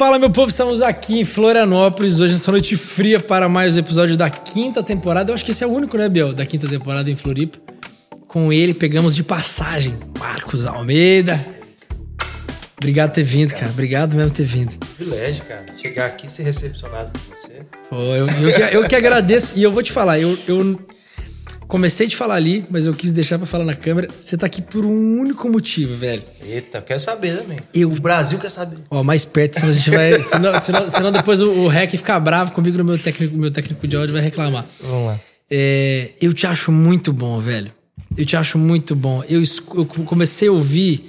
Fala, meu povo, estamos aqui em Florianópolis, hoje nessa noite fria para mais um episódio da quinta temporada. Eu acho que esse é o único, né, Biel, da quinta temporada em Floripa. Com ele, pegamos de passagem Marcos Almeida. Obrigado por ter vindo, cara. Obrigado mesmo por ter vindo. Privilégio, cara. Chegar aqui e ser recepcionado por você. Pô, eu, eu, que, eu que agradeço. E eu vou te falar, eu, eu comecei de falar ali, mas eu quis deixar pra falar na câmera. Você tá aqui por um único motivo, velho. Eita, quero saber também. Eu- O Brasil quer saber. Ó, mais perto, senão a gente vai. Senão, senão, senão depois o, o REC ficar bravo comigo no meu técnico, meu técnico de áudio vai reclamar. Vamos lá. É, eu te acho muito bom, velho. Eu te acho muito bom. Eu, eu comecei a ouvir.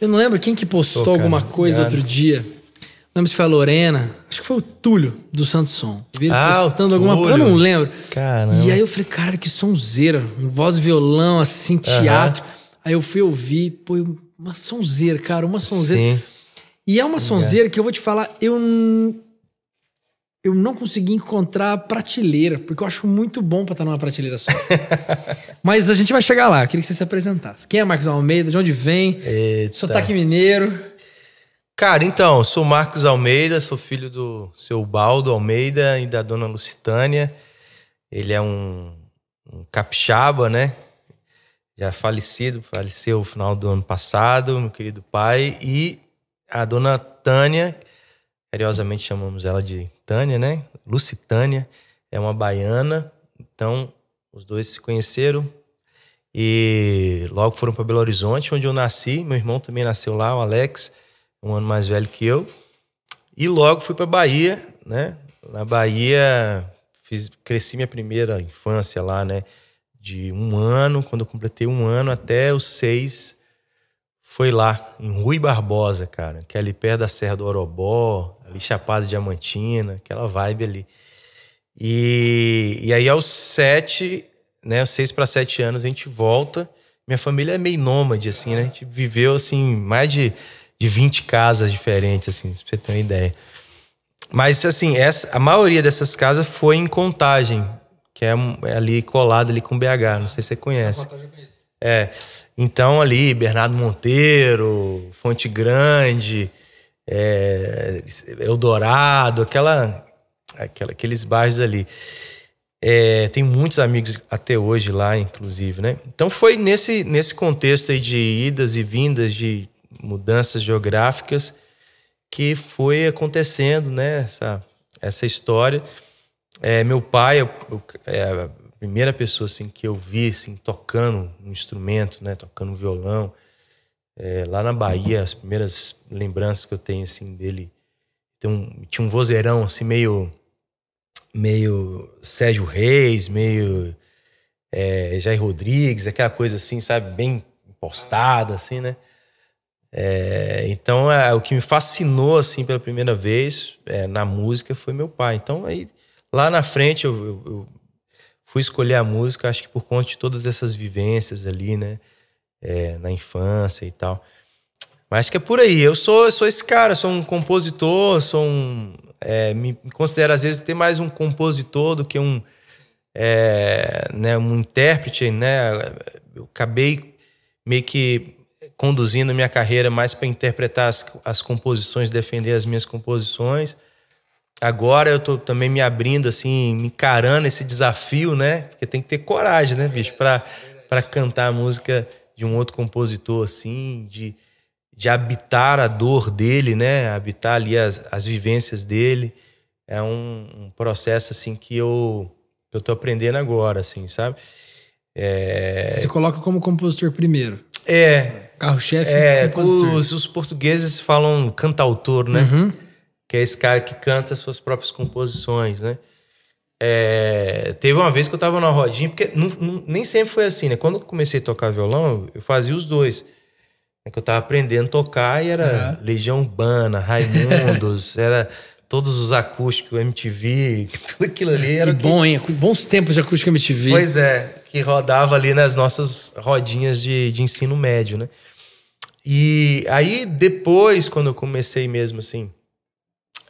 Eu não lembro quem que postou cara, alguma coisa obrigado. outro dia. Lembro se foi a Lorena. Acho que foi o Túlio do Santos Som. Vi ele Ah, postando alguma coisa. Eu não lembro. Caramba. E aí eu falei, cara, que sonzeira. Um voz e violão, assim, teatro. Aí eu fui ouvir, pô, uma sonzeira, cara, uma sonzeira. Sim. E é uma sonzeira que eu vou te falar, eu eu não consegui encontrar prateleira, porque eu acho muito bom pra estar numa prateleira só. Mas a gente vai chegar lá, eu queria que você se apresentasse. Quem é Marcos Almeida? De onde vem? Eita. Sotaque mineiro. Cara, então, sou Marcos Almeida, sou filho do seu Baldo Almeida e da dona Lucitânia. Ele é um, um capixaba, né? Já falecido, faleceu no final do ano passado, meu querido pai. E a dona Tânia, carinhosamente chamamos ela de Tânia, né? Lucitânia, é uma baiana. Então, os dois se conheceram e logo foram para Belo Horizonte, onde eu nasci. Meu irmão também nasceu lá, o Alex um ano mais velho que eu. E logo fui para Bahia, né? Na Bahia fiz, cresci minha primeira infância lá, né? De um ano, quando eu completei um ano até os seis, foi lá em Rui Barbosa, cara, que é ali perto da Serra do Orobó, ali Chapada Diamantina, aquela vibe ali. E, e aí aos sete, né? Seis para sete anos a gente volta. Minha família é meio nômade, assim, né? A gente viveu assim mais de de 20 casas diferentes, assim, pra você ter uma ideia. Mas, assim, essa, a maioria dessas casas foi em Contagem, que é, é ali colado ali com BH, não sei se você conhece. É, então ali, Bernardo Monteiro, Fonte Grande, é, Eldorado, aquela, aquela, aqueles bairros ali. É, tem muitos amigos até hoje lá, inclusive, né? Então foi nesse, nesse contexto aí de idas e vindas, de mudanças geográficas, que foi acontecendo, né? Essa, essa história. É, meu pai eu- eu- é a primeira pessoa assim, que eu vi assim, tocando um instrumento, né? Tocando violão. É, lá na Bahia, as primeiras lembranças que eu tenho assim, dele. Tem um, tinha um vozeirão assim, meio meio Sérgio Reis, meio é, Jair Rodrigues, aquela coisa assim, sabe, bem postada, assim, né? É, então, é, o que me fascinou, assim, pela primeira vez é, na música foi meu pai. Então, aí, lá na frente, eu, eu- eu fui escolher a música, acho que por conta de todas essas vivências ali, né? É, na infância e tal. Mas acho que é por aí. Eu sou, eu sou esse cara, sou um compositor, sou um. é, me considero, às vezes, ter mais um compositor do que um. é, né, um intérprete, né? Eu acabei meio que conduzindo minha carreira mais para interpretar as, as composições, defender as minhas composições. Agora eu tô também me abrindo, assim, me encarando esse desafio, né? Porque tem que ter coragem, né, bicho, para para cantar a música de um outro compositor, assim, de, de habitar a dor dele, né? Habitar ali as, as vivências dele. É um, um processo, assim, que eu, eu tô aprendendo agora, assim, sabe? É, Você se coloca como compositor primeiro. é, Carro-chefe, é, compositor. os, os portugueses falam cantautor, né? Uhum. Que é esse cara que canta as suas próprias composições, né? É, teve uma vez que eu tava numa rodinha, porque não- não- nem sempre foi assim, né? Quando eu comecei a tocar violão, eu fazia os dois. É que eu tava aprendendo a tocar e era Legião Urbana, Raimundos, era todos os acústicos, MTV, tudo aquilo ali era E o que- bom, hein? Bons tempos de acústica MTV. Pois é, que rodava ali nas nossas rodinhas de, de ensino médio, né? E aí, depois, quando eu comecei mesmo assim,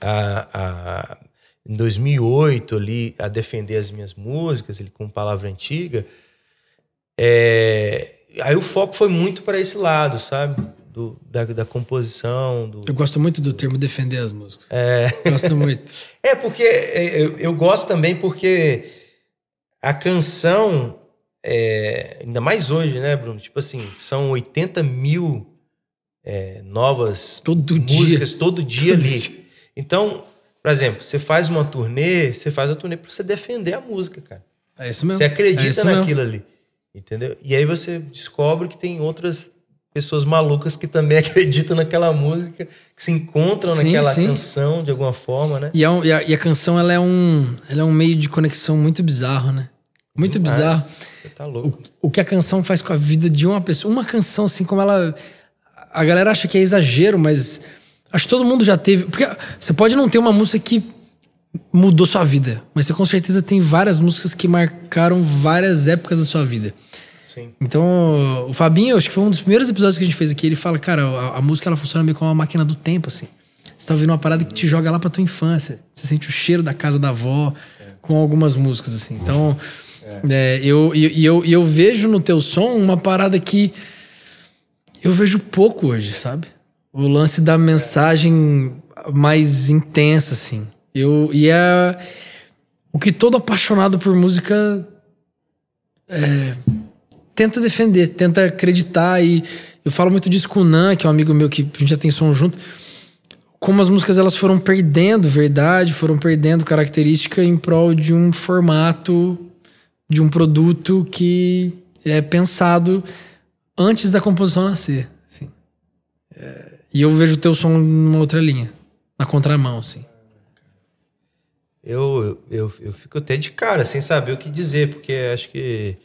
a, a- em 2008 ali, a defender as minhas músicas, ele com palavra antiga, é, aí o foco foi muito para esse lado, sabe? do, da, da composição. Do, eu gosto muito do termo defender as músicas. É. Gosto muito. é, porque é, eu, eu gosto também porque a canção, é, ainda mais hoje, né, Bruno? Tipo assim, são 80 mil é, novas todo músicas dia. todo dia todo ali. Dia. Então, por exemplo, você faz uma turnê, você faz a turnê pra você defender a música, cara. É isso mesmo. Você acredita é naquilo mesmo. ali. Entendeu? E aí você descobre que tem outras pessoas malucas que também acreditam naquela música, que se encontram Sim, naquela sim. canção de alguma forma, né? E a, e a- e a canção, ela é, um, ela é um meio de conexão muito bizarro, né? Muito Demais. bizarro. Você tá louco. O que a canção faz com a vida de uma pessoa. Uma canção, assim, como ela. A galera acha que é exagero, mas acho que todo mundo já teve. Porque você pode não ter uma música que mudou sua vida, mas você com certeza tem várias músicas que marcaram várias épocas da sua vida. Sim. Então, o Fabinho, acho que foi um dos primeiros episódios que a gente fez aqui. Ele fala, cara, a, a música ela funciona meio como uma máquina do tempo, assim. Você tá ouvindo uma parada que te joga lá pra tua infância. Você sente o cheiro da casa da avó com algumas músicas, assim. Então, é, eu, e e eu, e eu vejo no teu som uma parada que eu vejo pouco hoje, sabe? O lance da mensagem mais intensa, assim. Eu, e é o que todo apaixonado por música tenta defender, tenta acreditar. E eu falo muito disso com o Nan, que é um amigo meu que a gente já tem som junto. Como as músicas elas foram perdendo verdade, foram perdendo característica em prol de um formato, de um produto que é pensado antes da composição nascer. Assim. É, e eu vejo o teu som numa outra linha, na contramão, assim. Eu, eu, eu fico até de cara, sem saber o que dizer, porque acho que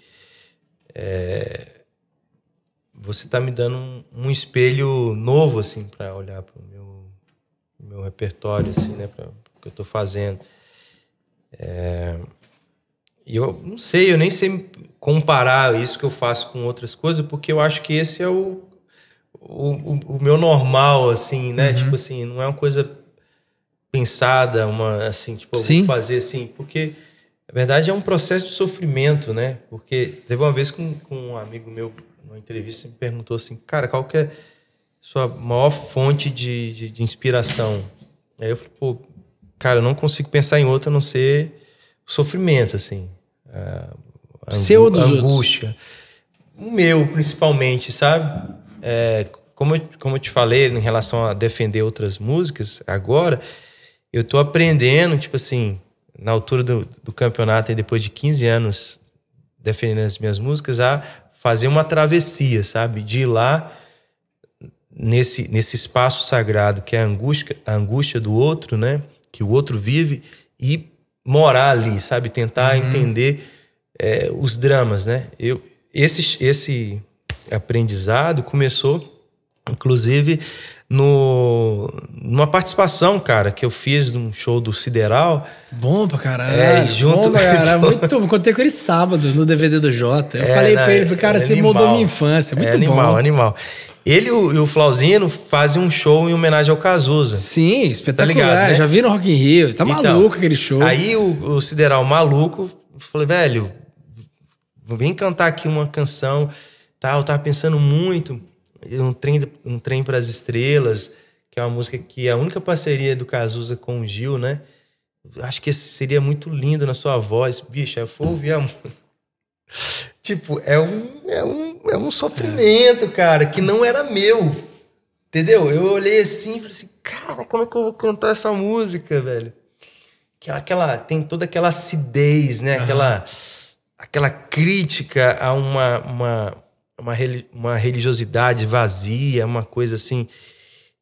é, você tá me dando um, um espelho novo, assim, para olhar para o meu, meu repertório, assim, né, para o que eu tô fazendo. É, e eu não sei, eu nem sei comparar isso que eu faço com outras coisas, porque eu acho que esse é o, o, o, meu normal, assim, né? Tipo assim, não é uma coisa pensada, uma assim, tipo, eu Sim. vou fazer assim, porque na verdade é um processo de sofrimento, né? Porque teve uma vez com, com um amigo meu, numa entrevista, me perguntou assim, cara, qual que é sua maior fonte de, de, de inspiração? Aí eu falei, pô, cara, eu não consigo pensar em outra a não ser o sofrimento, assim. A Seu ou dos outros? angústia. O meu, principalmente, sabe? É, como, eu, como eu te falei em relação a defender outras músicas, agora eu tô aprendendo, tipo assim, na altura do, do campeonato, e depois de 15 anos defendendo as minhas músicas, a fazer uma travessia, sabe? De ir lá nesse, nesse espaço sagrado que é a angústia, a angústia do outro, né? Que o outro vive e morar ali, sabe? Tentar entender é, os dramas, né? Eu, esse, esse aprendizado começou, inclusive, no, numa participação, cara, que eu fiz num show do Sideral. Bom pra caralho. É, junto- Bom pra caralho. Muito bom. Contei com ele sábado no DVD do Jota. Eu É, falei não, pra ele, cara, é você animal. moldou minha infância. Muito é animal, bom. animal. Ele e o, e o Flauzino fazem um show em homenagem ao Cazuza. Sim, espetacular. ligado, né? Já vi no Rock in Rio. Tá Então, maluco aquele show. Aí o, o Sideral maluco, falei, velho, vem cantar aqui uma canção, tal, eu tava pensando muito, um trem, um trem para as estrelas, que é uma música que é a única parceria do Cazuza com o Gil, né? Acho que seria muito lindo na sua voz, bicho, eu fui ouvir a música. Tipo, é um, é um, é um sofrimento, cara, que não era meu. Entendeu? Eu olhei assim e falei assim, cara, como é que eu vou cantar essa música, velho? Que é aquela, tem toda aquela acidez, né? Aquela, aquela crítica a uma, uma, uma, uma religiosidade vazia, uma coisa assim,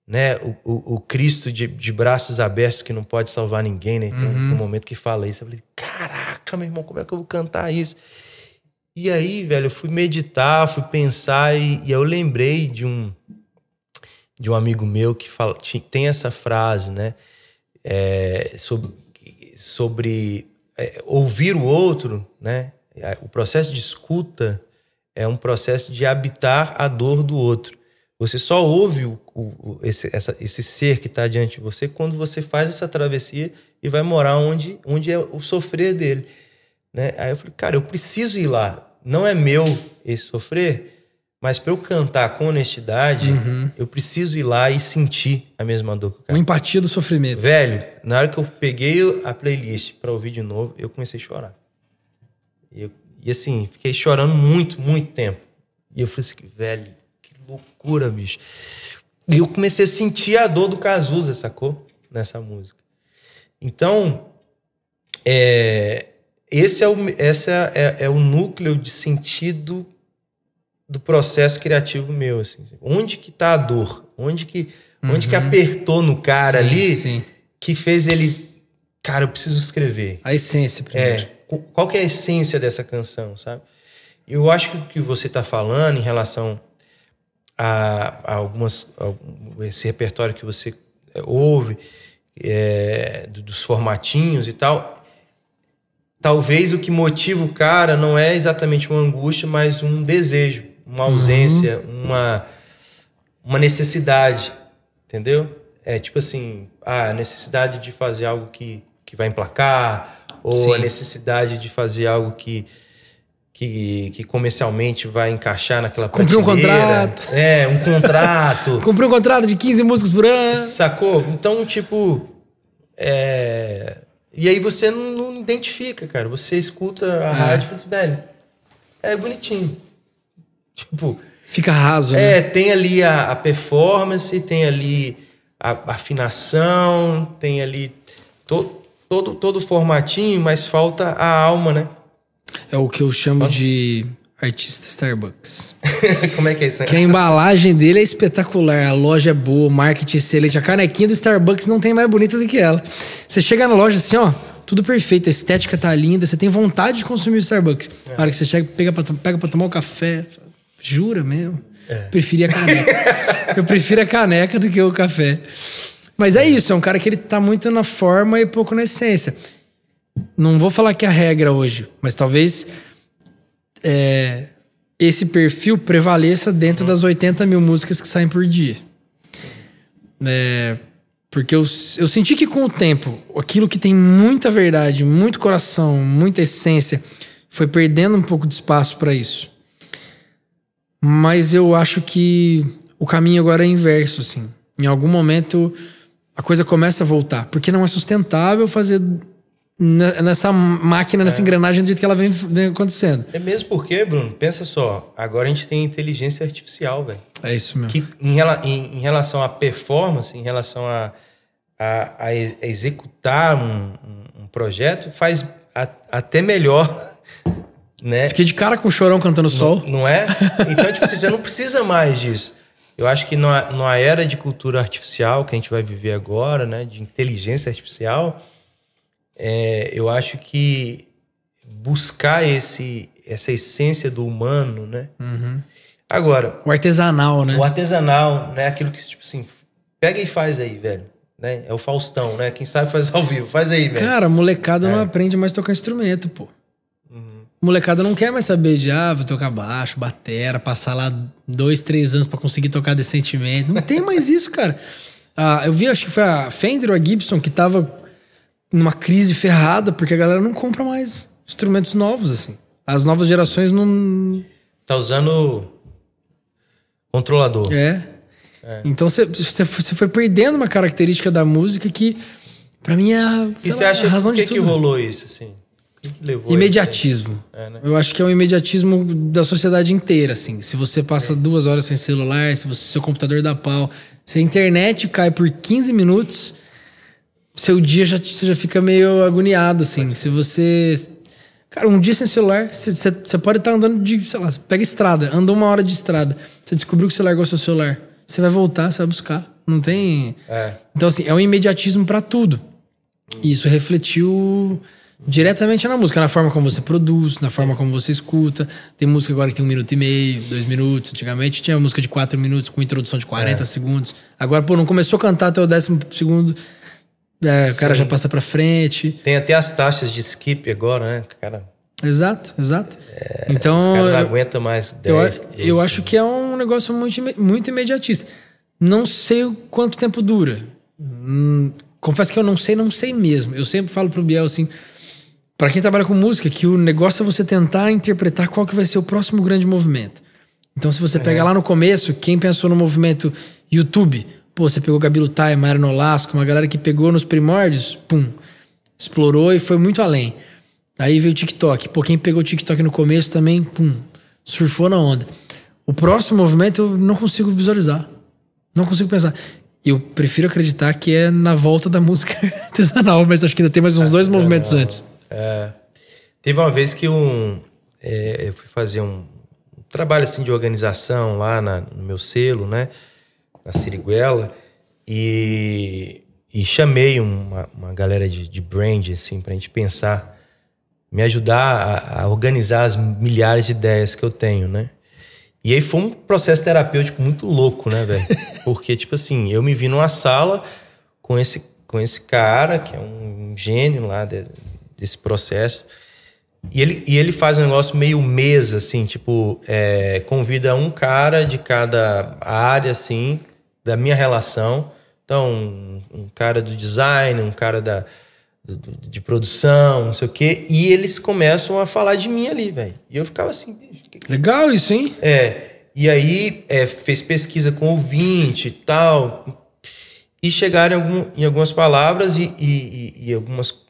né? O, o, o Cristo de, de braços abertos que não pode salvar ninguém, né? Tem um- tem um momento que fala isso. Eu falei, caraca, meu irmão, como é que eu vou cantar isso? E aí, velho, eu fui meditar, fui pensar e, e eu lembrei de um de um amigo meu que fala, tem essa frase, né? É, sobre sobre é, ouvir o outro, né? É, O processo de escuta é um processo de habitar a dor do outro. Você só ouve o- o- esse, essa- esse ser que está diante de você quando você faz essa travessia e vai morar onde, onde é o sofrer dele. Né? Aí eu falei, cara, eu preciso ir lá. Não é meu esse sofrer, Mas para eu cantar com honestidade, Uhum. eu preciso ir lá e sentir a mesma dor cara. Uma empatia do sofrimento. Velho, na hora que eu peguei a playlist pra ouvir de novo, eu comecei a chorar. E, eu- e assim, fiquei chorando muito, muito tempo. E eu falei assim, velho, que loucura, bicho. E eu comecei a sentir a dor do Cazuza, sacou? Nessa música. Então, é, esse é o, essa é, é o núcleo de sentido do processo criativo meu, assim. Onde que tá a dor? Onde que, onde que apertou no cara Uhum. Sim, ali Sim. que fez ele, cara, eu preciso escrever. A essência primeiro. É, qu- qual que é a essência dessa canção, sabe? Eu acho que o que você está falando em relação a, a algumas a esse repertório que você é, ouve é, do- dos formatinhos e tal, talvez o que motiva o cara não é exatamente uma angústia, mas um desejo, uma ausência, uma uma necessidade, entendeu? É tipo assim, a necessidade de fazer algo que, que vai emplacar, ou Sim. a necessidade de fazer algo que, que, que comercialmente vai encaixar naquela Cumprir um contrato. É, um contrato. Comprei um contrato de 15 músicas por ano. Sacou? Então, tipo. É... E aí você não identifica, cara. Você escuta a rádio e fala assim, velho, é bonitinho. Tipo, Fica raso, né? é, tem ali a, a performance, tem ali a, a afinação, tem ali to, todo, todo o formatinho, mas falta a alma, né? É o que eu chamo de artista Starbucks. Como é que é isso? Que a embalagem dele é espetacular, a loja é boa, o marketing é excelente. A canequinha do Starbucks não tem mais bonita do que ela. Você chega na loja assim, ó, tudo perfeito, a estética tá linda, você tem vontade de consumir o Starbucks. Na hora que você chega, pega pra, pega pra tomar o café, jura mesmo? Preferia a caneca. Eu prefiro a caneca do que o café. Mas é isso, é um cara que ele tá muito na forma e pouco na essência. Não vou falar que é a regra hoje, mas talvez é, esse perfil prevaleça dentro das 80 mil músicas que saem por dia. É, porque eu, eu senti que com o tempo, aquilo que tem muita verdade, muito coração, muita essência, foi perdendo um pouco de espaço para isso. Mas eu acho que o caminho agora é inverso, assim. Em algum momento a coisa começa a voltar, porque não é sustentável fazer ne- nessa máquina, nessa engrenagem do jeito que ela vem, vem acontecendo. É mesmo porque, Bruno, pensa só, agora a gente tem inteligência artificial, velho. É isso mesmo. que em, em- em relação à performance, em relação a, a- a executar um, um- projeto, faz a- até melhor, né? Fiquei de cara com o chorão cantando sol. Não é? Então, tipo assim, você não precisa mais disso. Eu acho que numa, numa era de cultura artificial que a gente vai viver agora, né? De inteligência artificial, é, eu acho que buscar esse, essa essência do humano, né? Agora, O artesanal, né? o artesanal, né? Aquilo que, tipo assim, pega e faz aí, velho. Né? É o Faustão, né? Quem sabe faz ao vivo. Faz aí, velho. Cara, molecada É. não aprende mais a tocar instrumento, pô. Uhum. Molecada não quer mais saber de, ah, vou tocar baixo, batera, passar lá dois, três anos pra conseguir tocar decentemente. Não tem mais isso, cara. Ah, eu vi, acho que foi a Fender ou a Gibson que tava numa crise ferrada porque a galera não compra mais instrumentos novos, assim. As novas gerações não. Tá usando controlador. É. Então você- foi perdendo uma característica da música que, pra mim, é a, E você lá, acha a razão que, de que tudo. rolou isso, assim? Que, que Imediatismo. É, né? Eu acho que é o imediatismo da sociedade inteira, assim. Se você passa duas horas sem celular, se você, seu computador dá pau, se a internet cai por 15 minutos, seu dia já, você já fica meio agoniado, assim. Se você... Cara, um dia sem celular, você, você- pode estar andando de, sei lá, pega estrada, anda uma hora de estrada, você descobriu que você largou seu celular. Você vai voltar, você vai buscar. Não tem... É. Então, assim, é um imediatismo pra tudo. E isso refletiu diretamente na música, na forma como você produz, na forma como você escuta. Tem música agora que tem um minuto e meio, dois minutos. Antigamente tinha música de quatro minutos com introdução de 40 segundos. Agora, pô, não começou a cantar até o décimo segundo, é, o cara já passa pra frente. Tem até as taxas de skip agora, né? Cara, Exato, exato. os então, caras não eu- aguentam mais eu, 10, a- eu acho que é um negócio muito, muito imediatista. Não sei o quanto tempo dura. Hum, confesso que eu não sei, não sei mesmo. Eu sempre falo pro Biel assim, Pra quem trabalha com música, que o negócio é você tentar interpretar qual que vai ser o próximo grande movimento. Então, se você pegar lá no começo, quem pensou no movimento YouTube, pô, você pegou Gabi Lutai, Mayra Nolasco, uma galera que pegou nos primórdios, pum, explorou e foi muito além. Aí veio o TikTok. Pô, quem pegou o TikTok no começo também, pum, surfou na onda. O próximo movimento eu não consigo visualizar. Não consigo pensar. Eu prefiro acreditar que é na volta da música artesanal, mas acho que ainda tem mais uns dois movimentos antes. É. Teve uma vez que um, é, eu fui fazer um, um trabalho assim de organização lá na, no meu selo, né? Na Siriguela. E, e chamei uma, uma galera de, de brand, assim, pra gente pensar, me ajudar a, a organizar as milhares de ideias que eu tenho, né? E aí foi um processo terapêutico muito louco, né, velho? Porque, tipo assim, eu me vi numa sala com esse, com esse cara, que é um gênio lá de, desse processo. E ele, e ele faz um negócio meio mesa, assim, tipo, é, convida um cara de cada área, assim, da minha relação. Então, um, um cara do design, um cara da, do, de produção, não sei o quê. E eles começam a falar de mim ali, velho. E eu ficava assim, Legal isso, hein? É. E aí é, fez pesquisa com ouvinte e tal. E chegaram em, algum, em algumas palavras e, e, e, algumas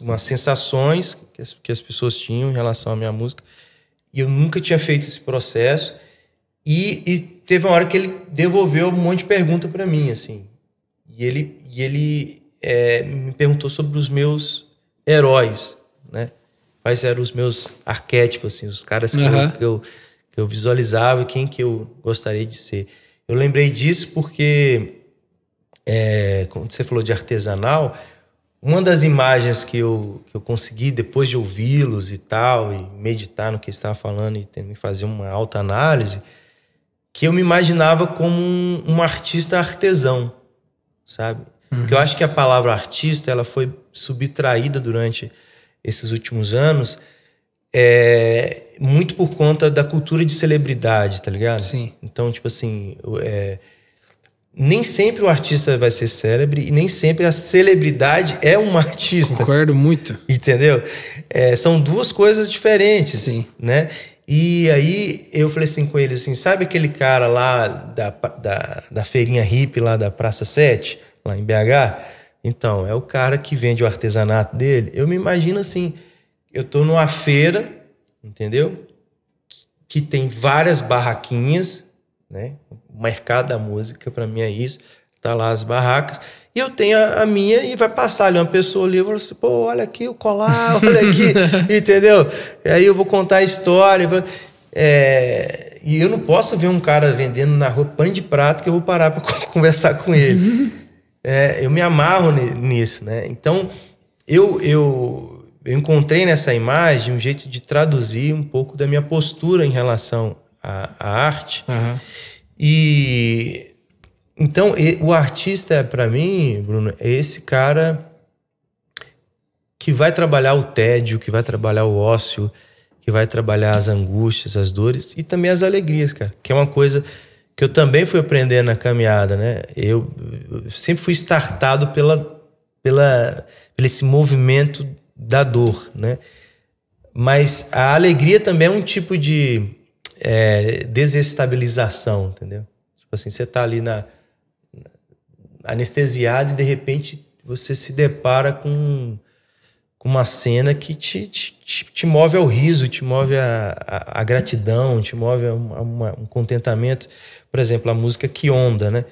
umas sensações que as, que as pessoas tinham em relação à minha música. E eu nunca tinha feito esse processo. E, e teve uma hora que ele devolveu um monte de pergunta para mim, assim. E ele, e ele é, me perguntou sobre os meus heróis, né? quais eram os meus arquétipos, assim, os caras que, uhum. eu, que, eu, que eu visualizava, quem que eu gostaria de ser. Eu lembrei disso porque, é, quando você falou de artesanal, uma das imagens que eu, que eu consegui depois de ouvi-los e tal, e meditar no que estava falando e fazer uma alta análise, que eu me imaginava como um, um artista artesão, sabe? Uhum. Porque eu acho que a palavra artista ela foi subtraída durante esses últimos anos, é muito por conta da cultura de celebridade, tá ligado? Sim. Então, tipo assim, é, nem sempre o artista vai ser célebre e nem sempre a celebridade é uma artista. Concordo muito. Entendeu? É, são duas coisas diferentes. Sim. Né? E aí eu falei assim com ele assim, sabe aquele cara lá da, da, da feirinha hippie lá da Praça 7, lá em BH? Então, é o cara que vende o artesanato dele. Eu me imagino assim, eu tô numa feira, entendeu? Que tem várias barraquinhas, né? O mercado da música para mim é isso. Tá lá as barracas. E eu tenho a, a minha e vai passar ali uma pessoa ali, eu falo assim, pô, olha aqui o colar, olha aqui, entendeu? E aí eu vou contar a história. Vou, é, e eu não posso ver um cara vendendo na rua pano de prato que eu vou parar para conversar com ele. é, eu me amarro nisso, né? Então, eu, eu, eu encontrei nessa imagem um jeito de traduzir um pouco da minha postura em relação à, à arte. Uhum. E então o artista para mim, Bruno, é esse cara que vai trabalhar o tédio, que vai trabalhar o ócio, que vai trabalhar as angústias, as dores e também as alegrias, cara. Que é uma coisa que eu também fui aprendendo na caminhada, né? Eu, eu sempre fui startado pela, pela, pelo esse movimento da dor, né? Mas a alegria também é um tipo de é, desestabilização, entendeu? Tipo assim, você tá ali na, anestesiado e de repente você se depara com com uma cena que te, te, te, move ao riso, te move a gratidão, te move a, uma, um contentamento. Por exemplo, a música Que Onda, né?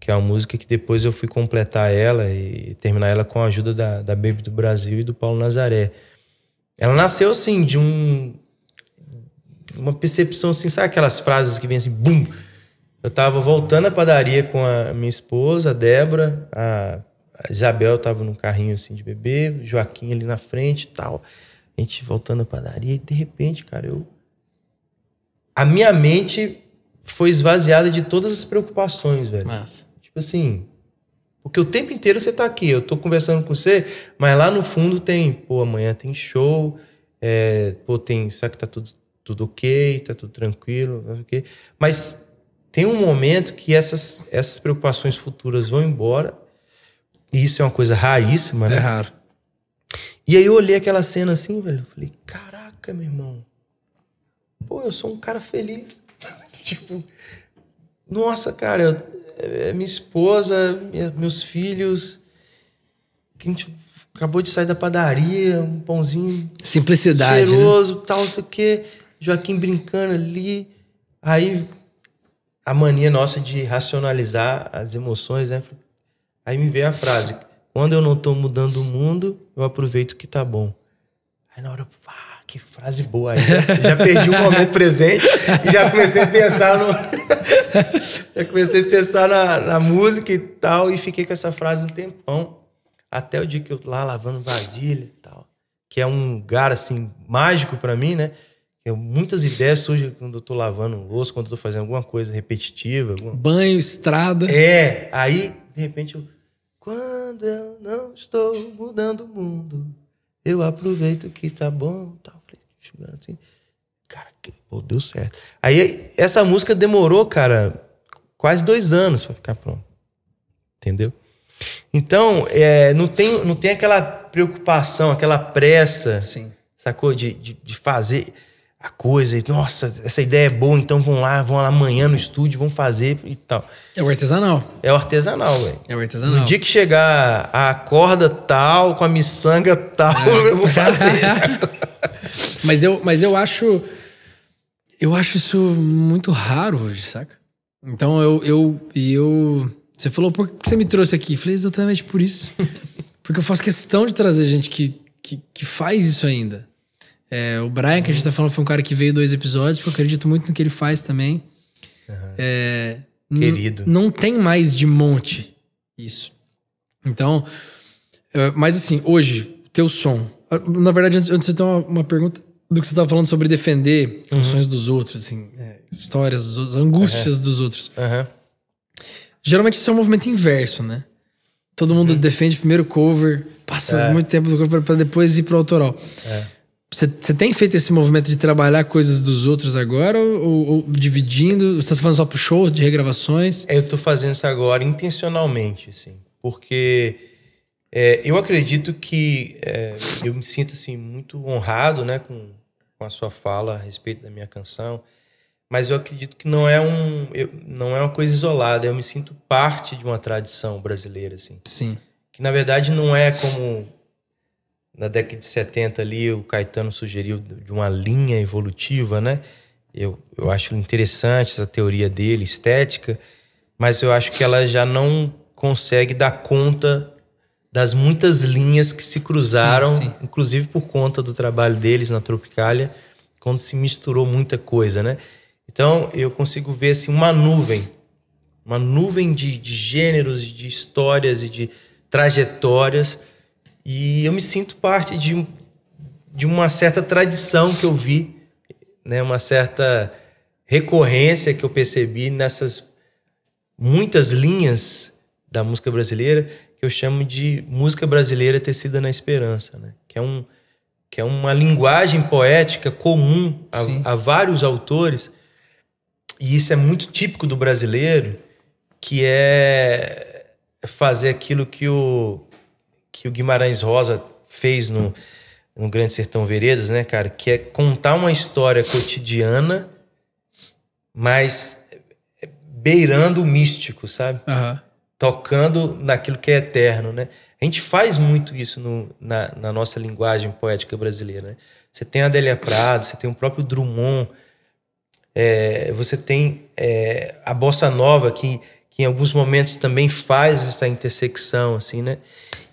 Que é uma música que depois eu fui completar ela e terminar ela com a ajuda da, da Baby do Brasil e do Paulo Nazaré. Ela nasceu assim, de um. Uma percepção assim, sabe aquelas frases que vem assim, bum! Eu tava voltando à padaria com a minha esposa, a Débora, a Isabel tava num carrinho assim de bebê, Joaquim ali na frente e tal. A gente voltando à padaria e de repente, cara, eu. A minha mente foi esvaziada de todas as preocupações, velho. Massa. Tipo assim. Porque o tempo inteiro você tá aqui, eu tô conversando com você, mas lá no fundo tem, pô, amanhã tem show, é, pô, tem. Será que tá tudo, tudo ok, tá tudo tranquilo, não sei o quê. Mas tem um momento que essas, essas preocupações futuras vão embora e isso é uma coisa raríssima, né? É raro. E aí eu olhei aquela cena assim, velho. Falei, caraca, meu irmão. Pô, eu sou um cara feliz. tipo, nossa, cara, eu, é, minha esposa, minha, meus filhos, que a gente acabou de sair da padaria, um pãozinho simplicidade, né? cheiroso, né? tal, não sei o quê, Joaquim brincando ali, aí a mania nossa de racionalizar as emoções, né? Aí me veio a frase: quando eu não tô mudando o mundo, eu aproveito que tá bom. Aí na hora, ah, que frase boa aí. Já perdi o momento presente e já comecei a pensar no. já comecei a pensar na, na música e tal, e fiquei com essa frase um tempão. Até o dia que eu lá lavando vasilha e tal. Que é um lugar assim mágico para mim, né? Eu, muitas ideias surgem quando eu tô lavando louço, quando eu tô fazendo alguma coisa repetitiva. Alguma... Banho, estrada. É, aí, de repente, eu. Quando eu não estou mudando o mundo, eu aproveito que tá bom. Falei, assim. Cara, que, pô, deu certo. Aí, essa música demorou, cara, quase dois anos para ficar pronto. Entendeu? Então, é, não, tem, não tem aquela preocupação, aquela pressa, Sim. sacou? De, de, de fazer a coisa, e, nossa, essa ideia é boa, então vão lá, vão lá amanhã no estúdio, vão fazer e tal. É o artesanal. É o artesanal, velho. É o artesanal. No dia que chegar a corda tal, com a miçanga tal, é. eu vou fazer. mas, eu, mas eu acho. Eu acho isso muito raro hoje, saca? Então eu. eu, eu você falou, por que você me trouxe aqui? Eu falei, exatamente por isso. Porque eu faço questão de trazer gente que, que, que faz isso ainda. É, o Brian, que a gente tá falando, foi um cara que veio dois episódios, porque eu acredito muito no que ele faz também. Uhum. É, Querido. Não tem mais de monte isso. Então, é, mas assim, hoje, teu som. Na verdade, antes, antes eu tenho uma, uma pergunta do que você estava falando sobre defender uhum. emoções dos outros, assim, é, histórias dos outros, angústias uhum. dos outros. Geralmente isso é um movimento inverso, né? Todo mundo uhum. defende primeiro cover, passa é. muito tempo do cover para depois ir pro autoral. É. Você, tem feito esse movimento de trabalhar coisas dos outros agora ou, ou dividindo? Você está fazendo só pro show de regravações? Eu estou fazendo isso agora intencionalmente, assim, porque é, eu acredito que é, eu me sinto assim muito honrado, né, com, com a sua fala a respeito da minha canção, mas eu acredito que não é um, eu, não é uma coisa isolada. Eu me sinto parte de uma tradição brasileira, assim. Sim. Que na verdade não é como na década de 70 ali, o Caetano sugeriu de uma linha evolutiva, né? Eu, eu acho interessante essa teoria dele, estética, mas eu acho que ela já não consegue dar conta das muitas linhas que se cruzaram, sim, sim. inclusive por conta do trabalho deles na Tropicália, quando se misturou muita coisa, né? Então eu consigo ver assim uma nuvem, uma nuvem de, de gêneros, de histórias e de trajetórias e eu me sinto parte de, de uma certa tradição que eu vi, né? uma certa recorrência que eu percebi nessas muitas linhas da música brasileira que eu chamo de música brasileira tecida na esperança, né? que, é um, que é uma linguagem poética comum a, a vários autores, e isso é muito típico do brasileiro, que é fazer aquilo que o que o Guimarães Rosa fez no, no Grande Sertão Veredas, né, cara? Que é contar uma história cotidiana, mas beirando o místico, sabe? Uhum. Tocando naquilo que é eterno, né? A gente faz muito isso no, na, na, nossa linguagem poética brasileira, né? Você tem a Adélia Prado, você tem o próprio Drummond, é, você tem é, a Bossa Nova, que, que em alguns momentos também faz essa intersecção, assim, né?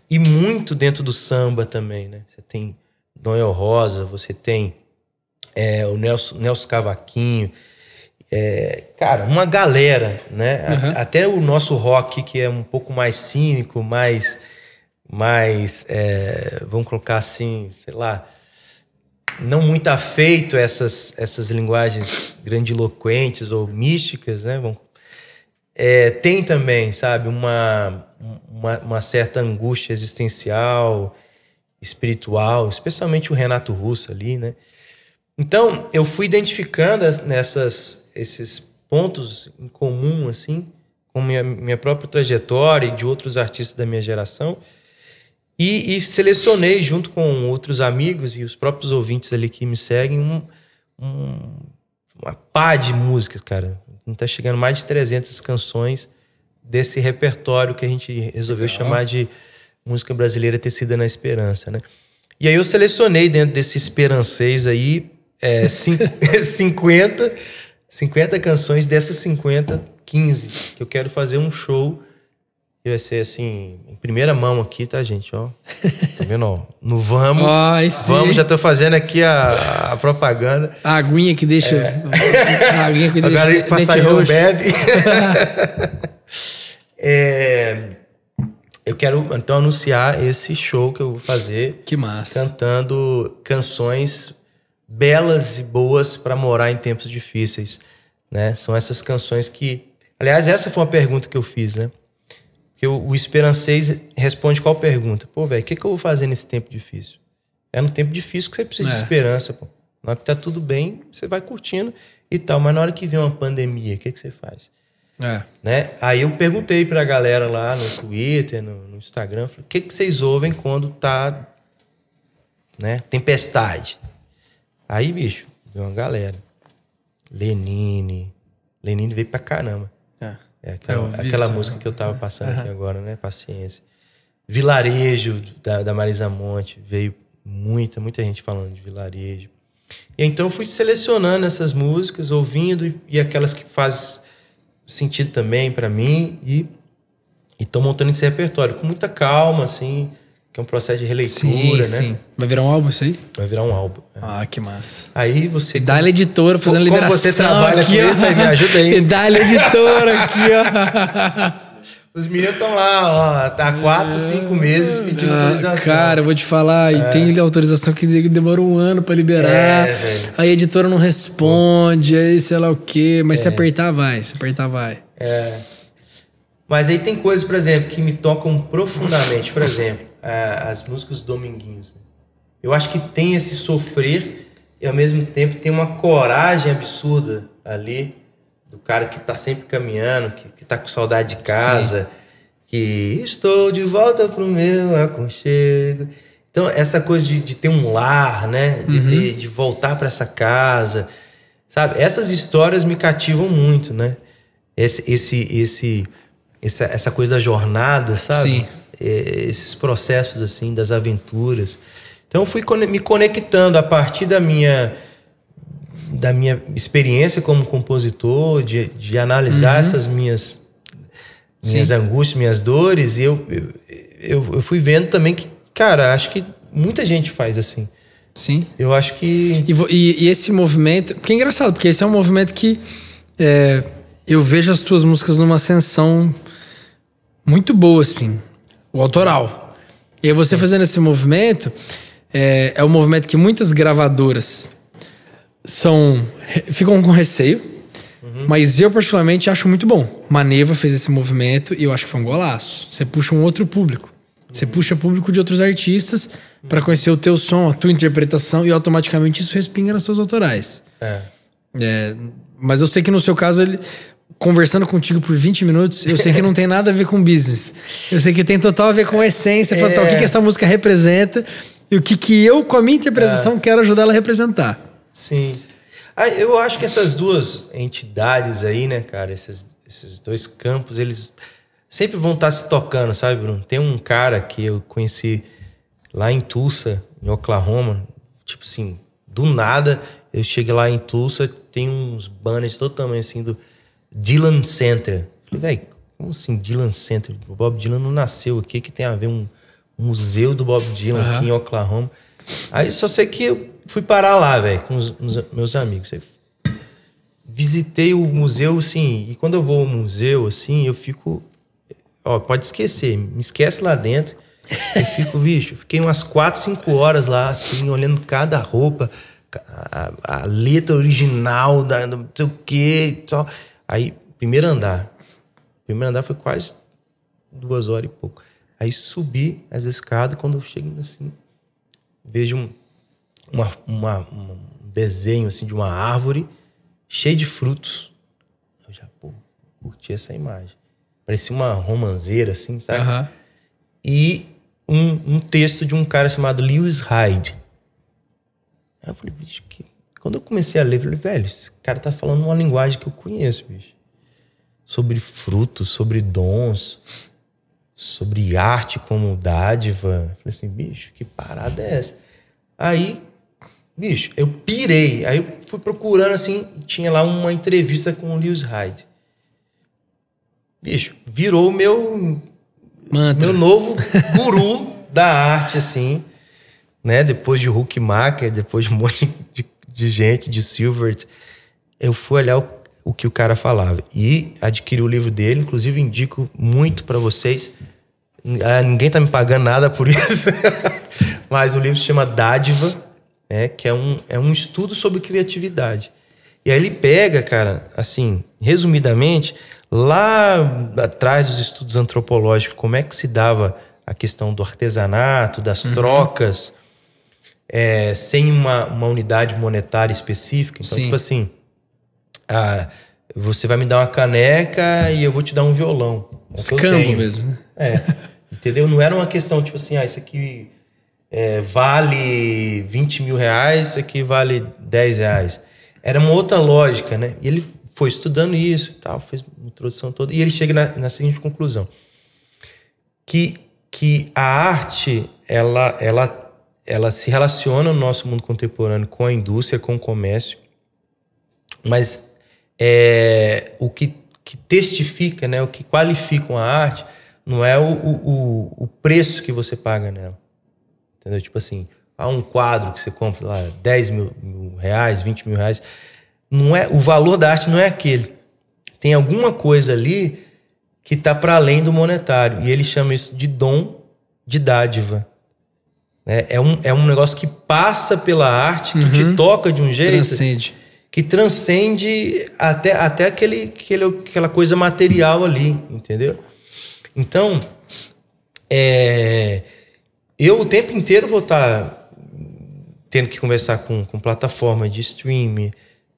E muito dentro do samba também, né? Você tem Noel Rosa, você tem é, o Nelson, Nelson Cavaquinho. É, cara, uma galera, né? Uhum. A, até o nosso rock, que é um pouco mais cínico, mais. mais é, vamos colocar assim, sei lá. Não muito afeito a essas, essas linguagens grandiloquentes ou místicas, né? Vamos é, tem também, sabe, uma, uma, uma, certa angústia existencial, espiritual, especialmente o Renato Russo ali, né? Então, eu fui identificando nessas, esses pontos em comum, assim, com minha, minha própria trajetória e de outros artistas da minha geração, e, e, selecionei, junto com outros amigos e os próprios ouvintes ali que me seguem, um, um, uma pá de músicas, cara A gente tá chegando mais de 300 canções desse repertório que a gente resolveu Legal. chamar de música brasileira tecida na esperança, né? E aí eu selecionei dentro desse esperancês aí é, 50, 50 canções, dessas 50, 15, que eu quero fazer um show que vai ser assim, em primeira mão aqui, tá, gente? Ó, tá vendo? Ó, no Vamos. Ai, vamos, já tô fazendo aqui a, a propaganda. A aguinha que deixa. É. A aguinha que deixa. Agora passarinho bebe. é, eu quero então anunciar esse show que eu vou fazer. Que massa. Cantando canções belas e boas para morar em tempos difíceis, né? São essas canções que, aliás, essa foi uma pergunta que eu fiz, né? Que o, o Esperancês responde qual pergunta? Pô, velho, o que, que eu vou fazer nesse tempo difícil? É no tempo difícil que você precisa é. de esperança, pô. Na hora que tá tudo bem, você vai curtindo e tal. Mas na hora que vem uma pandemia, o que, que você faz? É. Né? Aí eu perguntei pra galera lá no Twitter, no, no Instagram, o que, que vocês ouvem quando tá né, tempestade? Aí, bicho, veio uma galera. Lenine. Lenine veio pra caramba. É. É aquela, aquela música que eu tava passando uhum. aqui agora, né? Paciência. Vilarejo, da, da Marisa Monte, veio muita, muita gente falando de vilarejo. E então eu fui selecionando essas músicas, ouvindo, e, e aquelas que fazem sentido também para mim, e estou montando esse repertório com muita calma, assim, que é um processo de releitura, sim, né? Sim. Vai virar um álbum isso aí? Vai virar um álbum. É. Ah, que massa. Aí você. E dá a editora fazendo como liberação. Como você trabalha aqui, com ó. isso aí, me ajuda aí. E dá a editora aqui, ó. Os meninos estão lá, ó, tá quatro, cinco meses pedindo ah, autorização. Cara, eu vou te falar, é. e tem autorização que demora um ano para liberar. É, aí a editora não responde, aí sei lá o quê. Mas é. se apertar, vai. Se apertar, vai. É. Mas aí tem coisas, por exemplo, que me tocam profundamente. Por exemplo, as músicas Dominguinhos. Eu acho que tem esse sofrer e ao mesmo tempo tem uma coragem absurda ali do cara que está sempre caminhando, que, que tá com saudade de casa, Sim. que estou de volta pro meu aconchego. Então, essa coisa de, de ter um lar, né? De, uhum. ter, de voltar para essa casa, sabe? Essas histórias me cativam muito, né? Esse, esse, esse, essa, essa coisa da jornada, sabe? Sim. É, esses processos assim das aventuras. Então eu fui me conectando a partir da minha da minha experiência como compositor, de, de analisar uhum. essas minhas minhas Sim. angústias, minhas dores, e eu, eu, eu fui vendo também que, cara, acho que muita gente faz assim. Sim. Eu acho que. E, e, e esse movimento. Porque é engraçado, porque esse é um movimento que é, eu vejo as tuas músicas numa ascensão muito boa, assim o autoral. E aí você fazendo esse movimento, é, é um movimento que muitas gravadoras são ficam com receio, uhum. mas eu particularmente acho muito bom. Maneva fez esse movimento e eu acho que foi um golaço. Você puxa um outro público. Você uhum. puxa público de outros artistas uhum. para conhecer o teu som, a tua interpretação e automaticamente isso respinga nas suas autorais. É. É, mas eu sei que no seu caso ele, conversando contigo por 20 minutos, eu sei que não tem nada a ver com business. Eu sei que tem total a ver com a essência, é. o que, que essa música representa e o que, que eu, com a minha interpretação, é. quero ajudar ela a representar. Sim. Ah, eu acho que essas duas entidades aí, né, cara, esses, esses dois campos, eles sempre vão estar se tocando, sabe, Bruno? Tem um cara que eu conheci lá em Tulsa, em Oklahoma, tipo assim, do nada, eu cheguei lá em Tulsa, tem uns banners todo tamanho assim do Dylan Center. Falei, velho, como assim Dylan Center? O Bob Dylan não nasceu aqui, que tem a ver um, museu do Bob Dylan uhum. aqui em Oklahoma. Aí só sei que eu fui parar lá, velho, com os, os, meus amigos. Aí, visitei o museu, assim, e quando eu vou ao museu, assim, eu fico. Ó, pode esquecer, me esquece lá dentro. Eu fico, bicho, fiquei umas 4, 5 horas lá, assim, olhando cada roupa, a, a letra original, da, não sei o quê, só. Aí, primeiro andar. Primeiro andar foi quase duas horas e pouco. Aí subi as escadas, quando eu chego assim, vejo um, uma, uma, um desenho assim de uma árvore cheia de frutos. Eu já, pô, curti essa imagem. Parecia uma romanceira, assim, sabe? Uhum. E um, um, texto de um cara chamado Lewis Hyde. Aí eu falei, bicho, que quando eu comecei a ler, eu falei, velho, esse cara tá falando uma linguagem que eu conheço, bicho. sobre frutos, sobre dons, sobre arte como dádiva. Falei assim, bicho, que parada é essa? Aí, bicho, eu pirei. Aí eu fui procurando assim, tinha lá uma entrevista com o Lewis Hyde. Bicho, virou meu Mantra. meu novo guru da arte, assim, né? Depois de Huckmacher, depois de um monte de, de gente, de Silvert, eu fui olhar o, o, que o cara falava e adquiri o livro dele. Inclusive, indico muito para vocês. Ah, ninguém tá me pagando nada por isso, mas o livro se chama Dádiva, né? Que é um, é um estudo sobre criatividade. E aí ele pega, cara, assim, resumidamente, lá atrás dos estudos antropológicos, como é que se dava a questão do artesanato, das uhum. trocas, é, sem uma, uma unidade monetária específica. Então, Sim. tipo assim, ah, você vai me dar uma caneca e eu vou te dar um violão. É Escambo mesmo. Né? É. Entendeu? Não era uma questão, tipo assim, ah, isso aqui é, vale 20 mil reais, isso aqui vale 10 reais. Era uma outra lógica, né? E ele foi estudando isso e tal, fez uma introdução toda, e ele chega na, na seguinte conclusão. Que, que a arte, ela, ela, ela se relaciona no nosso mundo contemporâneo com a indústria, com o comércio, mas é, o que, que testifica, né, o que qualifica a arte, não é o, o, o preço que você paga nela. Entendeu? Tipo assim, há um quadro que você compra lá 10 mil, mil reais, 20 mil reais não é o valor da arte não é aquele. Tem alguma coisa ali que está para além do monetário. E ele chama isso de dom de dádiva. É, é, um, é um negócio que passa pela arte, que uhum. te toca de um jeito. Transcende. Que transcende até, até aquele, aquele, aquela coisa material ali, entendeu? Então, é, eu o tempo inteiro vou estar tá tendo que conversar com, com plataforma de streaming,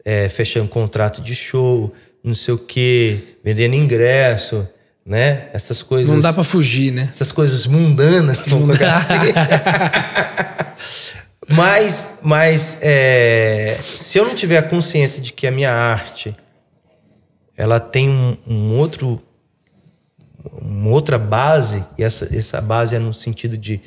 é, fechando contrato de show, não sei o quê, vendendo ingresso, né? Essas coisas. Não dá para fugir, né? Essas coisas mundanas, vamos assim. mas, mas é, se eu não tiver a consciência de que a minha arte ela tem um, um outro uma outra base e essa, essa base é no sentido de,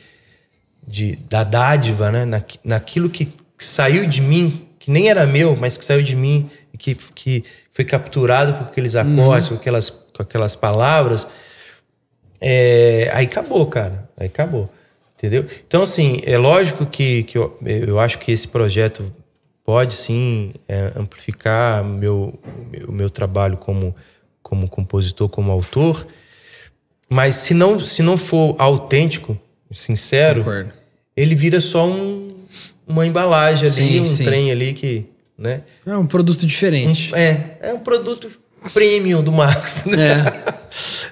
de da dádiva, né? Na, naquilo que saiu de mim que nem era meu, mas que saiu de mim e que, que foi capturado por aqueles acordes, uhum. com, aquelas, com aquelas palavras, é, aí acabou, cara. Aí acabou. Entendeu? Então, assim, é lógico que, que eu, eu acho que esse projeto pode sim é, amplificar meu, o meu trabalho como, como compositor, como autor, mas se não, se não for autêntico, sincero, Concordo. ele vira só um, uma embalagem ali, sim, um sim. trem ali que. Né? É um produto diferente. Um, é, é um produto premium do Marcos. Né? É.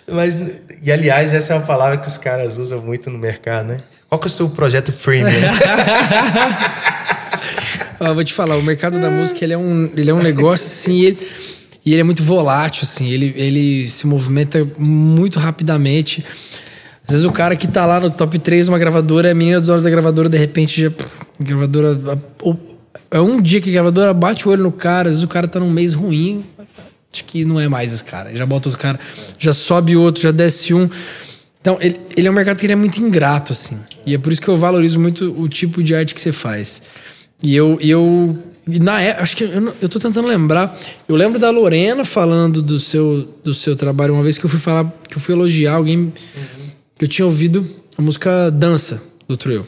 Mas, e aliás, essa é uma palavra que os caras usam muito no mercado, né? Qual que é o seu projeto premium? Eu vou te falar, o mercado da música ele é um, ele é um negócio assim, ele, e ele é muito volátil, assim, ele, ele se movimenta muito rapidamente. Às vezes o cara que tá lá no top 3 de uma gravadora, é a menina dos olhos da gravadora, de repente já. Pff, gravadora. É um dia que a gravadora bate o olho no cara, às vezes o cara tá num mês ruim. Acho que não é mais esse cara. Já bota outro cara, já sobe outro, já desce um. Então, ele, ele é um mercado que ele é muito ingrato, assim. E é por isso que eu valorizo muito o tipo de arte que você faz. E eu. Eu na época, acho que eu, eu tô tentando lembrar. Eu lembro da Lorena falando do seu, do seu trabalho uma vez que eu fui falar, que eu fui elogiar alguém. Uhum eu tinha ouvido a música Dança, do Trio.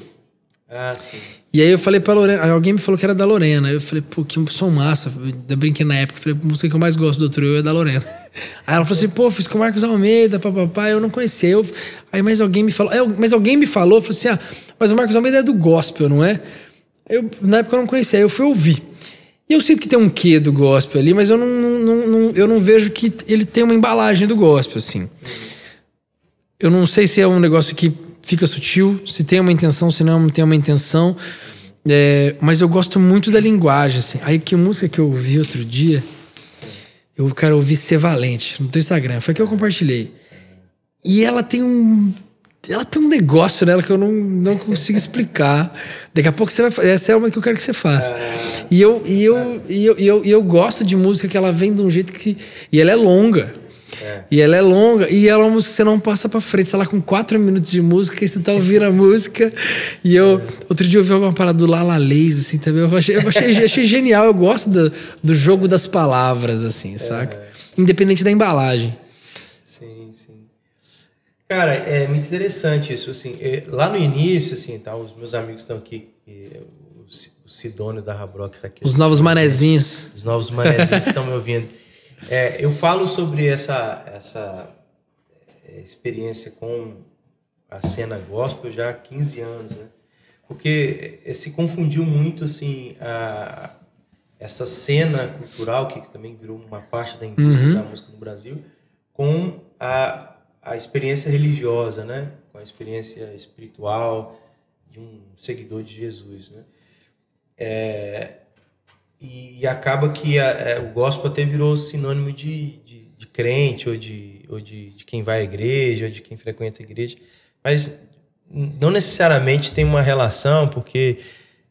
Ah, sim. E aí eu falei pra Lorena, alguém me falou que era da Lorena. Eu falei, pô, que som massa. Eu brinquei na época, falei, a música que eu mais gosto do Trio é da Lorena. Aí ela falou assim, pô, fiz com o Marcos Almeida, papapá, eu não conhecia. Eu, aí mais alguém me falou, mas alguém me falou, falou assim, ah, mas o Marcos Almeida é do gospel, não é? Eu, na época eu não conhecia, eu fui ouvir. E eu sinto que tem um quê do gospel ali, mas eu não, não, não, eu não vejo que ele tem uma embalagem do gospel, assim eu não sei se é um negócio que fica sutil, se tem uma intenção, se não tem uma intenção. É, mas eu gosto muito da linguagem, assim. Aí que música que eu ouvi outro dia, eu quero ouvir Ser Valente no teu Instagram. Foi que eu compartilhei. E ela tem um. Ela tem um negócio nela que eu não, não consigo explicar. Daqui a pouco você vai. Essa é uma que eu quero que você faça. E eu, e eu, e eu, e eu, e eu gosto de música que ela vem de um jeito que. E ela é longa. É. E ela é longa, e ela é uma música que você não passa pra frente. Você tá lá com quatro minutos de música, e você tá ouvindo a música. E eu, é. outro dia eu vi alguma parada do Lala Lays, assim, também. Eu achei, eu achei, achei genial. Eu gosto do, do jogo das palavras, assim, saca? É. Independente da embalagem. Sim, sim. Cara, é muito interessante isso, assim. É, lá no início, assim, tá, os meus amigos estão aqui, o Sidônio da Rabrock tá aqui. Os novos manezinhos. Os novos manezinhos estão me ouvindo. É, eu falo sobre essa, essa é, experiência com a cena gospel já há 15 anos, né? Porque é, se confundiu muito, assim, a, essa cena cultural, que também virou uma parte da indústria uhum. da música no Brasil, com a, a experiência religiosa, né? Com a experiência espiritual de um seguidor de Jesus, né? É, e, e, acaba que a, a, é, o gospel até virou sinônimo de, de, de crente ou, de, ou de, de, quem vai à igreja ou de quem frequenta a igreja. Mas não necessariamente tem uma relação, porque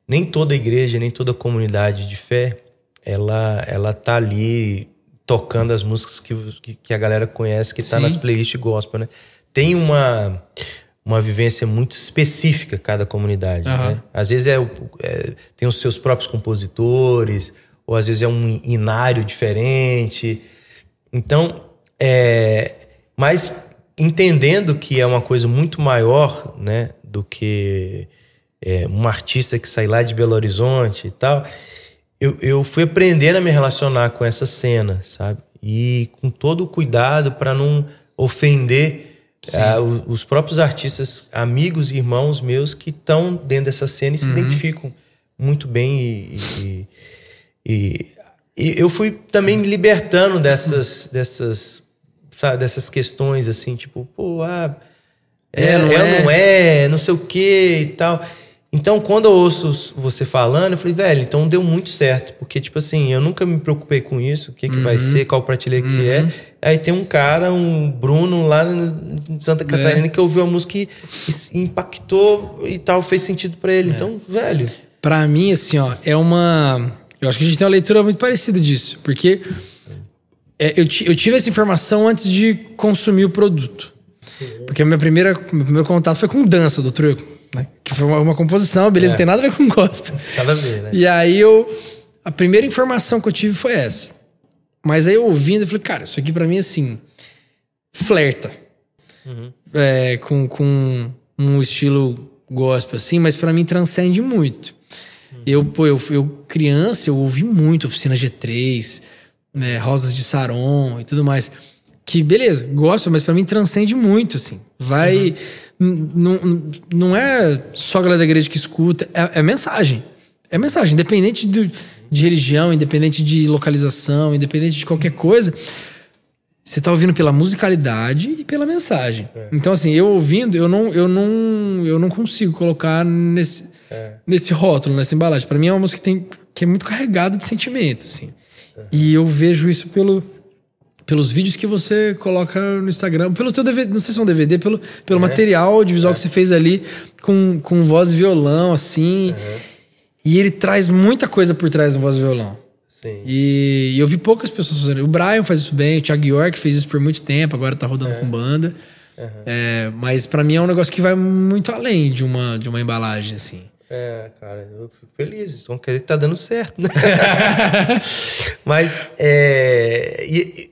nem toda igreja, nem toda comunidade de fé, ela, ela tá ali tocando as músicas que, que a galera conhece, que está nas playlists gospel, né? Tem uma uma vivência muito específica cada comunidade. Uhum. Né? Às vezes é, é, tem os seus próprios compositores, ou às vezes é um inário diferente. Então, é, mas entendendo que é uma coisa muito maior né, do que é, um artista que sai lá de Belo Horizonte e tal, eu, eu fui aprendendo a me relacionar com essa cena, sabe? E com todo o cuidado para não ofender ah, os próprios artistas, amigos e irmãos meus que estão dentro dessa cena e se uhum. identificam muito bem e, e, e, e, eu fui também me libertando dessas dessas sabe, dessas questões assim tipo pô ah, é, é, não, é, não é não sei o que e tal então, quando eu ouço você falando, eu falei, velho, então deu muito certo. Porque, tipo assim, eu nunca me preocupei com isso, o que, que uhum. vai ser, qual prateleira uhum. que é. Uhum. Aí tem um cara, um Bruno lá em Santa Catarina, é. que ouviu a música e, e impactou e tal, fez sentido para ele. É. Então, velho. Para mim, assim, ó, é uma. Eu acho que a gente tem uma leitura muito parecida disso. Porque é, eu, eu tive essa informação antes de consumir o produto. Uhum. Porque a minha primeira, meu primeiro contato foi com dança do truco. Né? Que foi uma, uma composição, beleza, é. não tem nada a ver com gospel. Nada a ver, né? E aí eu. A primeira informação que eu tive foi essa. Mas aí eu ouvindo, eu falei, cara, isso aqui para mim assim. Flerta. Uhum. É, com, com um estilo gospel, assim, mas para mim transcende muito. Uhum. Eu, pô, eu, eu, criança, eu ouvi muito Oficina G3, né, Rosas de Saron e tudo mais. Que beleza, gosto, mas para mim transcende muito, assim. Vai. Uhum não, não é só a galera da igreja que escuta, é, é mensagem. É mensagem, independente do, de religião, independente de localização, independente de qualquer coisa. Você tá ouvindo pela musicalidade e pela mensagem. É. Então, assim, eu ouvindo, eu não, eu não, eu não consigo colocar nesse, é. nesse rótulo, nessa embalagem. Para mim é uma música que, tem, que é muito carregada de sentimento, assim. É. E eu vejo isso pelo, pelos vídeos que você coloca no Instagram, pelo teu DVD, não sei se é um DVD, pelo, pelo é. material audiovisual é. que você fez ali com, com voz e violão, assim. Uhum. E ele traz muita coisa por trás do voz e violão. Sim. E, e eu vi poucas pessoas fazendo. O Brian faz isso bem, o Thiago York fez isso por muito tempo, agora tá rodando é. com banda. Uhum. É, mas para mim é um negócio que vai muito além de uma, de uma embalagem, assim. É, cara, eu fico feliz. Então quer dizer que tá dando certo, né? Mas é,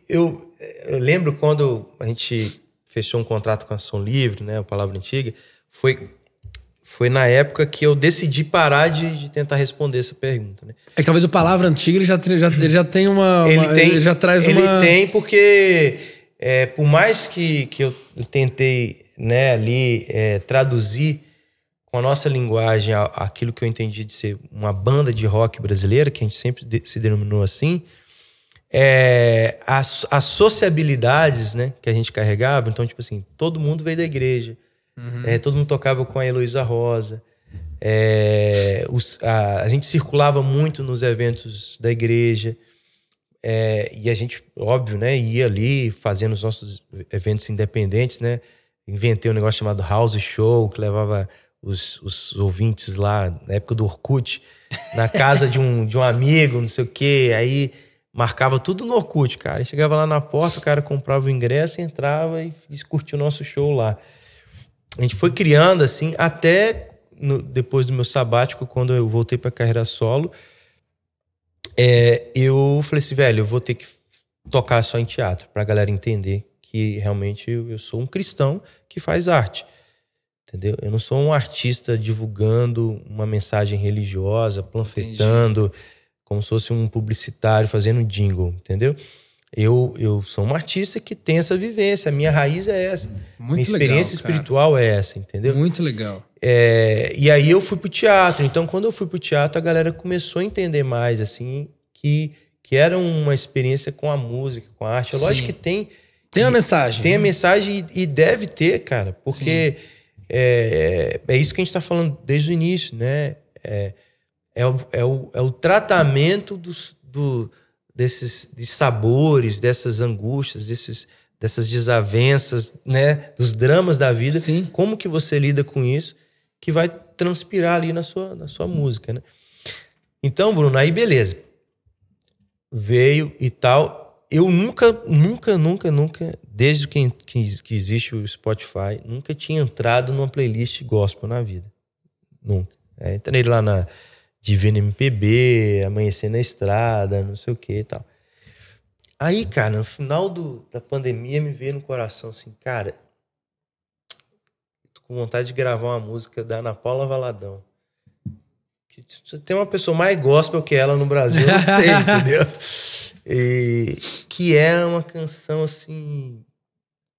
eu, eu lembro quando a gente fechou um contrato com a Som Livre, né? A Palavra Antiga, foi, foi na época que eu decidi parar de, de tentar responder essa pergunta, né? É que talvez o Palavra Antiga ele já, já, ele já tem uma. Ele, uma, tem, ele já traz ele uma. Ele tem porque, é, por mais que, que eu tentei né, ali é, traduzir com a nossa linguagem, aquilo que eu entendi de ser uma banda de rock brasileira, que a gente sempre se denominou assim, é, as, as sociabilidades né, que a gente carregava, então, tipo assim, todo mundo veio da igreja, uhum. é, todo mundo tocava com a Heloísa Rosa, é, os, a, a, gente circulava muito nos eventos da igreja, é, e a gente, óbvio, né, ia ali fazendo os nossos eventos independentes, né? Inventei um negócio chamado House Show, que levava os, os ouvintes lá, na época do Orkut, na casa de um, de um amigo, não sei o quê. Aí marcava tudo no Orkut, cara. E chegava lá na porta, o cara comprava o ingresso, entrava e, curtia o nosso show lá. A gente foi criando assim, até no, depois do meu sabático, quando eu voltei para carreira solo, é, eu falei assim, velho, eu vou ter que tocar só em teatro, pra galera entender que realmente eu, eu sou um cristão que faz arte. Entendeu? Eu não sou um artista divulgando uma mensagem religiosa, panfletando, Entendi. como se fosse um publicitário fazendo jingle, entendeu? Eu, eu sou um artista que tem essa vivência, a minha raiz é essa. Muito minha experiência legal, espiritual é essa, entendeu? Muito legal. É, e aí eu fui pro teatro. Então, quando eu fui pro teatro, a galera começou a entender mais, assim, que, que era uma experiência com a música, com a arte. Sim. Lógico que tem. Tem a mensagem. Tem a mensagem e, e deve ter, cara, porque. Sim é, é isso que a gente está falando desde o início, né? É, é, o, é, o, é o tratamento dos, do, desses de sabores, dessas angústias, desses, dessas desavenças, né? Dos dramas da vida. Sim. Como que você lida com isso que vai transpirar ali na sua, na sua música, né? Então, Bruno, aí beleza. Veio e tal eu nunca, nunca, nunca, nunca, desde que, que, que, existe o Spotify, nunca tinha entrado numa playlist gospel na vida. Nunca. É, entrei lá na Divina MPB, Amanhecer na Estrada, não sei o que e tal. Aí, cara, no final do, da pandemia me veio no coração assim, cara, tô com vontade de gravar uma música da Ana Paula Valadão. Que tem uma pessoa mais gospel que ela no Brasil, eu não sei, entendeu? E, que é uma canção, assim,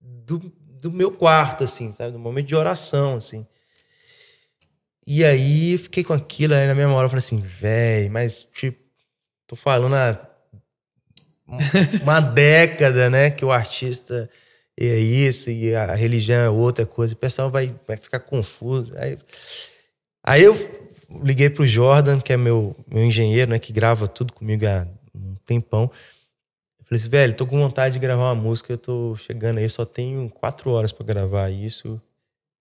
do, do meu quarto, assim, sabe? Do momento de oração, assim. E aí eu fiquei com aquilo, aí na mesma hora eu falei assim, velho, mas, tipo, tô falando há uma década, né, que o artista é isso e a religião é outra coisa. O pessoal vai, vai ficar confuso. Aí, aí eu liguei pro Jordan, que é meu, meu engenheiro, né, que grava tudo comigo há tempão. Eu falei assim, velho, tô com vontade de gravar uma música, eu tô chegando aí, eu só tenho quatro horas para gravar isso.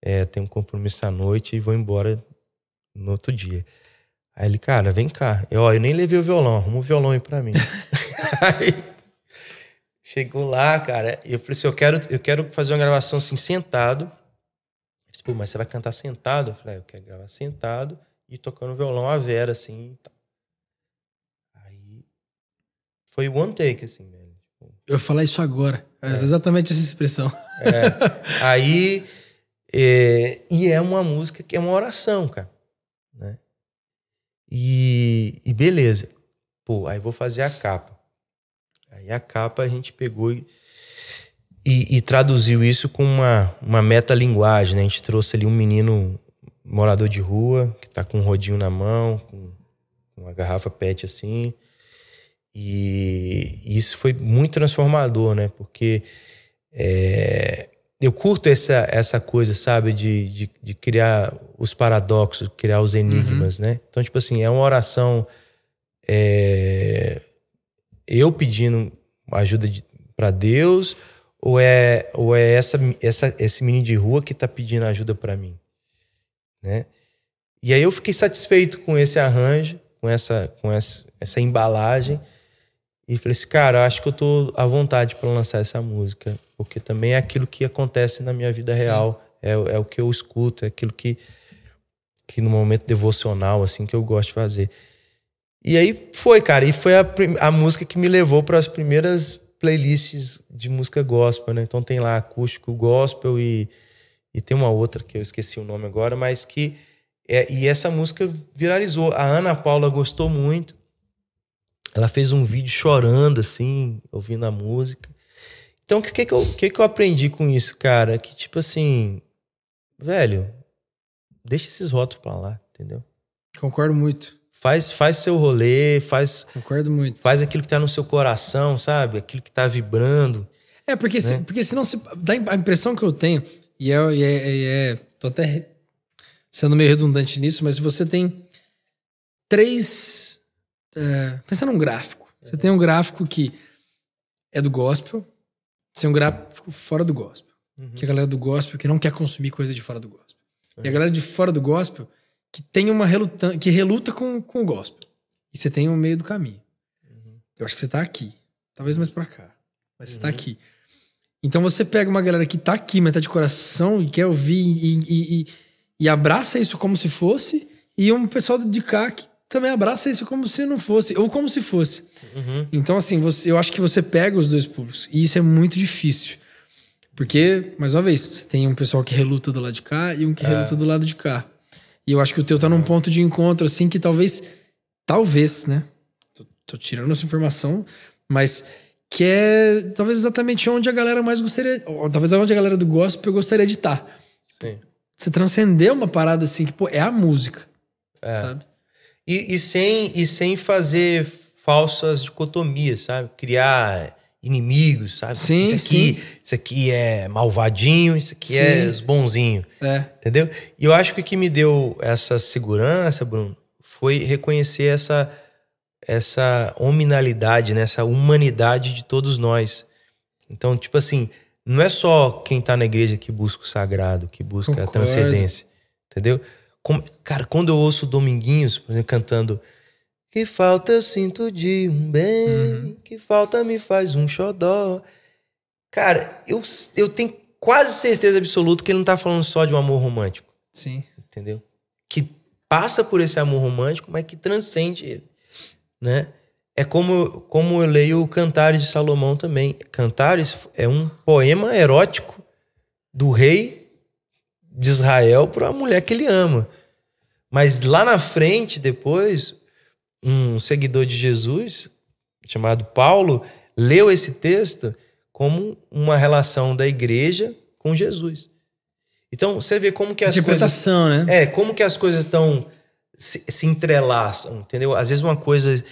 É, tenho um compromisso à noite e vou embora no outro dia. Aí ele, cara, vem cá. Eu, ó, eu nem levei o violão, arruma o violão aí pra mim. aí chegou lá, cara, e eu falei assim, eu quero, eu quero fazer uma gravação assim, sentado. Ele disse, pô, mas você vai cantar sentado? Eu falei, ah, eu quero gravar sentado e tocando violão a Vera, assim. Foi one take, assim, velho. Tipo. Eu ia falar isso agora. É. Exatamente essa expressão. É. Aí. É, e é uma música que é uma oração, cara. Né? E, e beleza. Pô, aí vou fazer a capa. Aí a capa a gente pegou e, e, e traduziu isso com uma, uma metalinguagem, né? A gente trouxe ali um menino morador de rua, que tá com um rodinho na mão, com uma garrafa pet assim. E isso foi muito transformador, né? Porque é, eu curto essa, essa coisa, sabe? De, de, de, criar os paradoxos, criar os enigmas, uhum. né? Então, tipo assim, é uma oração. É, eu pedindo ajuda para Deus ou é ou é essa, essa esse menino de rua que tá pedindo ajuda para mim, né? E aí eu fiquei satisfeito com esse arranjo, com essa com essa, essa embalagem e falei assim, cara, acho que eu tô à vontade para lançar essa música, porque também é aquilo que acontece na minha vida Sim. real, é, é o que eu escuto, é aquilo que, que no momento devocional, assim, que eu gosto de fazer. E aí foi, cara, e foi a, a música que me levou para as primeiras playlists de música gospel, né? Então tem lá acústico gospel e, e tem uma outra que eu esqueci o nome agora, mas que. É, e essa música viralizou. A Ana Paula gostou muito. Ela fez um vídeo chorando, assim, ouvindo a música. Então, o que, que, eu, que, que eu aprendi com isso, cara? Que, tipo assim, velho, deixa esses rótulos pra lá, entendeu? Concordo muito. Faz, faz seu rolê, faz. Concordo muito. Faz aquilo que tá no seu coração, sabe? Aquilo que tá vibrando. É, porque, né? se, porque senão se, dá a impressão que eu tenho, e é, e é, e é. Tô até sendo meio redundante nisso, mas você tem três é, pensa num gráfico. Você tem um gráfico que é do gospel, você tem um gráfico fora do gospel. Uhum. Que é a galera do gospel que não quer consumir coisa de fora do gospel. Uhum. E a galera de fora do gospel que tem uma reluta, que reluta com, com o gospel. E você tem um meio do caminho. Uhum. Eu acho que você tá aqui. Talvez mais pra cá. Mas você tá aqui. Então você pega uma galera que tá aqui, mas tá de coração e quer ouvir e, e, e, e abraça isso como se fosse, e um pessoal de cá que também abraça isso como se não fosse, ou como se fosse. Então, assim, você, eu acho que você pega os dois públicos, e isso é muito difícil. Porque, mais uma vez, você tem um pessoal que reluta do lado de cá e um que reluta do lado de cá. E eu acho que o teu tá num ponto de encontro, assim, que talvez. Talvez, né? Tô, tô tirando essa informação, mas que é talvez exatamente onde a galera mais gostaria. Ou, talvez onde a galera do gospel gostaria de estar. Sim. Você transcender uma parada assim, que, pô, é a música. Sabe? E, e sem, e sem fazer falsas dicotomias, sabe? Criar inimigos, sabe? Sim, isso aqui, Isso aqui é malvadinho, isso aqui é Sim. os bonzinhos. É. Entendeu? E eu acho que o que me deu essa segurança, Bruno, foi reconhecer essa, essa hominalidade, né? essa humanidade de todos nós. Então, tipo assim, não é só quem tá na igreja que busca o sagrado, que busca a Concordo. transcendência. Entendeu? Como- cara, quando eu ouço o Dominguinhos, por exemplo, cantando Que falta eu sinto de um bem, Uhum. que falta me faz um xodó. Cara, eu, eu tenho quase certeza absoluta que ele não tá falando só de um amor romântico Sim. entendeu? Que passa por esse amor romântico, mas que transcende ele, né? É como, como eu leio o Cantares de Salomão também. Cantares é um poema erótico do rei de Israel para a mulher que ele ama. Mas lá na frente, depois, um seguidor de Jesus, chamado Paulo, leu esse texto como uma relação da igreja com Jesus. Então, você vê como que as coisas Interpretação, né? é, como que as coisas estão se, se entrelaçam, entendeu? Às vezes uma coisa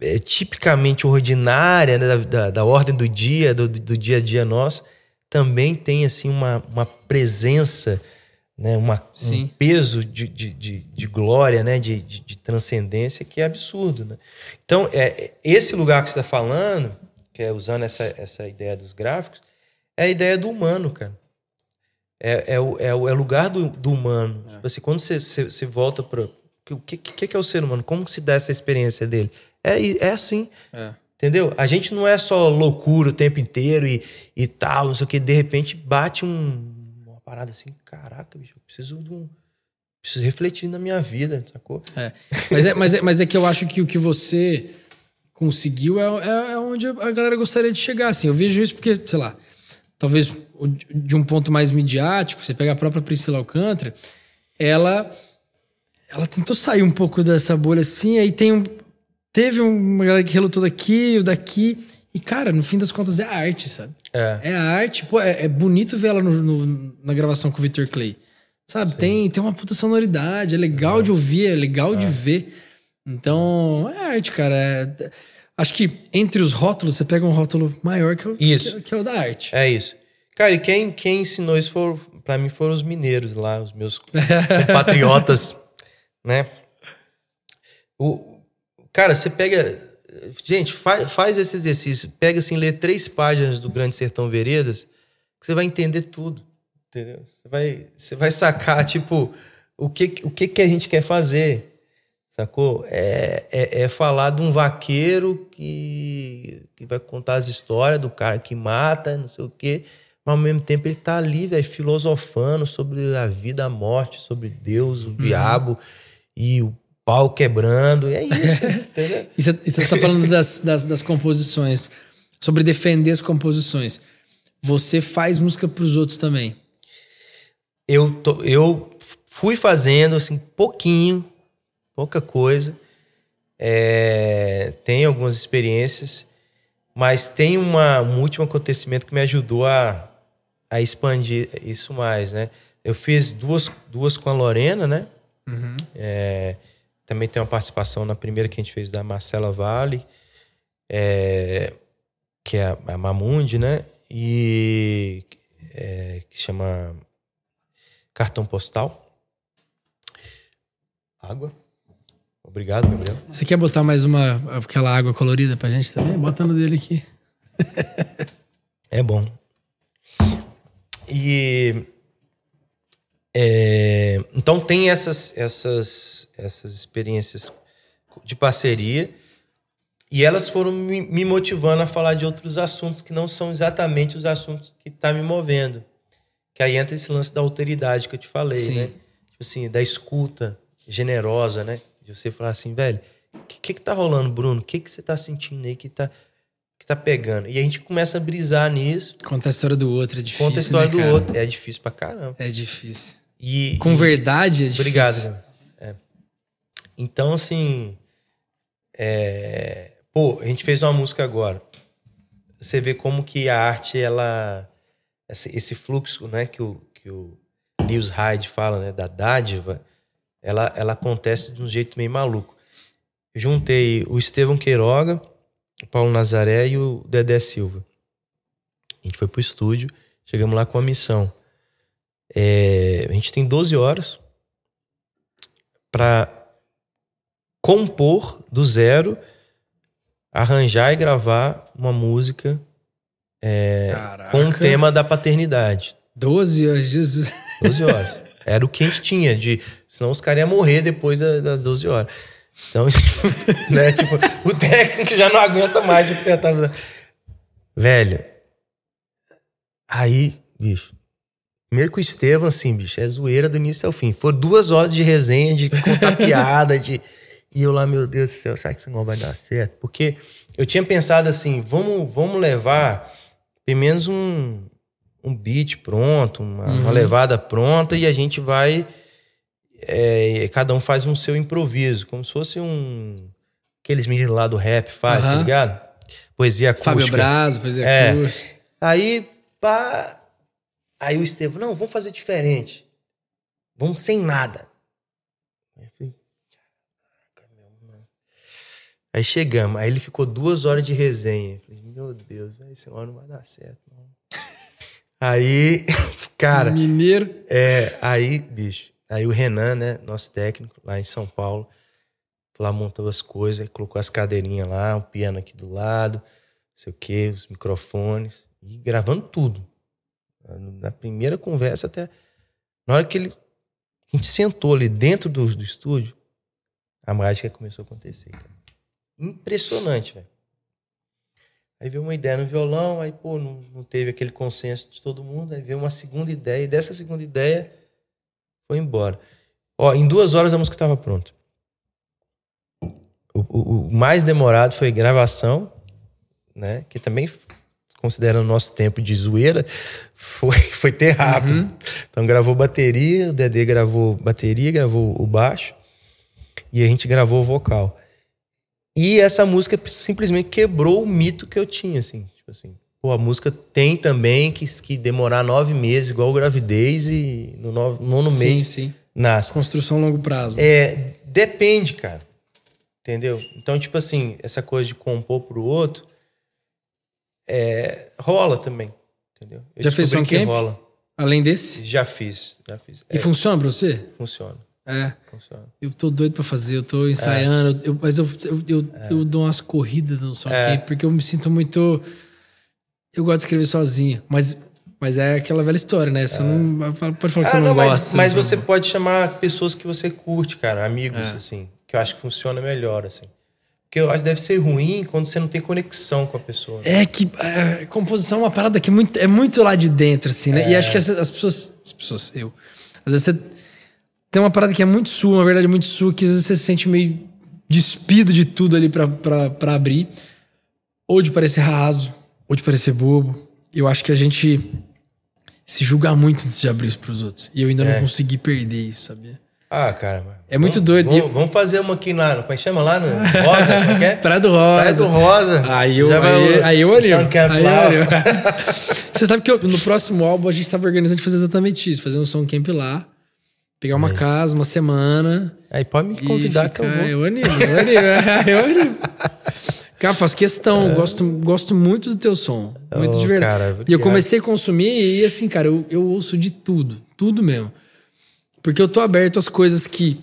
é, tipicamente ordinária né, da, da, da ordem do dia, do, do dia a dia nosso, também tem assim uma, uma presença, né, uma, um peso de, de, de, de glória, né, de, de, de transcendência que é absurdo. Né? Então, é, esse lugar que você está falando, que é usando essa, essa ideia dos gráficos, é a ideia do humano, cara. É, é, o, é o é o lugar do, do humano. Tipo assim, quando você, você, você volta para. O que, que, que é o ser humano? Como se dá essa experiência dele? É, é assim. É. Entendeu? A gente não é só loucura o tempo inteiro e, e tal, não sei o que. De repente bate um, parada assim: caraca, bicho, eu preciso de um. Preciso refletir na minha vida, sacou? É. Mas, é, mas, é, mas é que eu acho que o que você conseguiu é, é, é onde a galera gostaria de chegar. Assim, eu vejo isso porque, sei lá, talvez de um ponto mais midiático, você pega a própria Priscila Alcântara, ela, ela tentou sair um pouco dessa bolha assim, aí tem um. Teve uma galera que relutou daqui, o daqui. E, cara, no fim das contas é a arte, sabe? É. É a arte, pô, é, é bonito ver ela no- no- na gravação com o Victor Clay. Sabe? Tem, tem uma puta sonoridade, é legal de ouvir, é legal de ver. Então, é arte, cara. É- acho que entre os rótulos, você pega um rótulo maior que o, Isso. Que, que é o da arte. É isso. Cara, e quem, quem ensinou isso for, pra mim foram os mineiros lá, os meus compatriotas, né? O, cara, você pega. Gente, faz, faz esse exercício. Pega assim, lê três páginas do Grande Sertão Veredas, que você vai entender tudo. Entendeu? Você vai, você vai sacar, tipo, o que, o que, que a gente quer fazer. Sacou? É, é, é falar de um vaqueiro que, que vai contar as histórias do cara que mata, não sei o quê. Mas ao mesmo tempo ele tá ali, velho, filosofando sobre a vida, a morte, sobre Deus, o diabo e o pau quebrando. E é isso? E você, e você tá falando das, das, das composições, sobre defender as composições. Você faz música pros outros também. eu, tô- eu fui fazendo assim pouquinho, pouca coisa. É, tem algumas experiências, mas tem uma, um último acontecimento que me ajudou a, a expandir isso mais, né? Eu fiz duas, duas com a Lorena, né? É, também tem uma participação na primeira que a gente fez da Marcela Vale, é, que é a, Mamundi, né? E é, que chama cartão postal. Água. Obrigado, Gabriel. Você quer botar mais uma aquela água colorida pra gente também? Bota no dele aqui. É bom. E é, então tem essas, essas, essas experiências de parceria. E elas foram me, me motivando a falar de outros assuntos que não são exatamente os assuntos que tá me movendo. Que aí entra esse lance da alteridade que eu te falei, Sim. né? Tipo assim, da escuta generosa, né? De você falar assim, velho, o que, que que tá rolando, Bruno? O que que você tá sentindo aí que tá, tá pegando? E a gente começa a brisar nisso, Conta a história do outro, é difícil. conta a história né, do cara? outro. É difícil pra caramba. É difícil. E, Com e- verdade é difícil. Obrigado. É. Então, assim. é, Pô, a gente fez uma música agora. Você vê como que a arte, ela. Esse, esse fluxo, né, que o, que o Lewis Hyde fala, né, da dádiva, ela, ela acontece de um jeito meio maluco. Eu juntei o Estevão Queiroga, o Paulo Nazaré e o Dedé Silva. A gente foi pro estúdio, chegamos lá com a missão. É, a gente tem 12 horas para compor do zero, arranjar e gravar uma música Caraca. com o tema da paternidade. 12 horas, Jesus. 12 horas. Era o que a gente tinha, de, senão os caras iam morrer depois da- das 12 horas. Então, né, tipo, o técnico já não aguenta mais de tentar. Velho, aí, bicho, primeiro que o Estevam, assim, bicho, é zoeira do início ao fim. Foram duas horas de resenha, de contar piada, de. E eu lá, meu Deus do céu, será que isso não vai dar certo? Porque eu tinha pensado assim, vamos, vamos levar pelo menos um, um beat pronto, uma, uma levada pronta, e a gente vai. É, cada um faz um seu improviso, como se fosse um. Aqueles meninos lá do rap faz, tá Aham. ligado? Poesia acústica. Fábio Braz, depois é. Cruz. Aí, pá. Aí o Estevam, não, vamos fazer diferente. Vamos sem nada. Aí, eu falei, "Caraca, meu, não." Aí chegamos, aí ele ficou duas horas de resenha. Eu falei, meu Deus, esse hora não vai dar certo, não. Aí, cara, Mineiro. é, aí, bicho, aí o Renan, né, nosso técnico lá em São Paulo, lá montou as coisas, colocou as cadeirinhas lá, o piano aqui do lado, não sei o que, os microfones, e gravando tudo. Na primeira conversa até. Na hora que ele. A gente sentou ali dentro do, do estúdio, a mágica começou a acontecer, cara. Impressionante, velho. Aí veio uma ideia no violão, aí, pô, não, não teve aquele consenso de todo mundo, aí veio uma segunda ideia, e dessa segunda ideia foi embora. Ó, em duas horas a música estava pronta. O, o- o mais demorado foi gravação, né? Que também, considerando o nosso tempo de zoeira, foi, foi ter rápido. Então gravou bateria, o Dedê gravou bateria, gravou o baixo e a gente gravou o vocal. E essa música simplesmente quebrou o mito que eu tinha, assim. Tipo assim, pô, a música tem também que, que demorar nove meses, igual gravidez, e no nono, nono Sim, mês sim. nasce. Construção a longo prazo. É, depende, cara. Entendeu? Então, tipo assim, essa coisa de compor pro outro é, rola também. Entendeu? Eu Já fez som que camp? rola. Além desse. Já fiz, já fiz. E É, funciona pra você? funciona, É. funciona. Eu tô doido pra fazer, eu tô ensaiando, eu- mas eu, eu, eu, É. eu dou umas corridas no som camp, porque eu me sinto muito. Eu gosto de escrever sozinho, mas, mas é aquela velha história, né? Você não. Pode falar que você Ah, não, não, mas, gosta. mas não- você pode chamar pessoas que você curte, cara, amigos, É. assim, que eu acho que funciona melhor, assim. Porque eu acho que deve ser ruim quando você não tem conexão com a pessoa. né? É que é, composição é uma parada que é muito, é muito lá de dentro, assim, né? E acho que as, as pessoas. As pessoas, eu. Às vezes você tem uma parada que é muito sua, uma verdade muito sua, que às vezes você se sente meio despido de tudo ali pra, pra, pra abrir. Ou de parecer raso, ou de parecer bobo. Eu acho que a gente se julga muito antes de abrir isso pros outros. E eu ainda É. não consegui perder isso, sabia? Ah, cara. mas É muito vamos- doido. Vamos, eu- vamos fazer uma aqui lá, como é que chama lá? No Rosa? É é? Praia do Rosa. Praia do Rosa. Aí eu, Já aí, aí eu o animo. Sean Camp Aí eu. Você sabe que eu- no próximo álbum a gente estava organizando de fazer exatamente isso, fazer um som camp lá, pegar uma casa, uma semana. Aí pode me convidar que eu ficar- vou. Eu animo, eu animo, eu animo. Cara, faço questão, eu gosto, gosto muito do teu som. Muito Oh, de verdade. cara, e eu comecei a consumir e assim, cara, eu, eu ouço de tudo. Tudo mesmo. Porque eu tô aberto às coisas que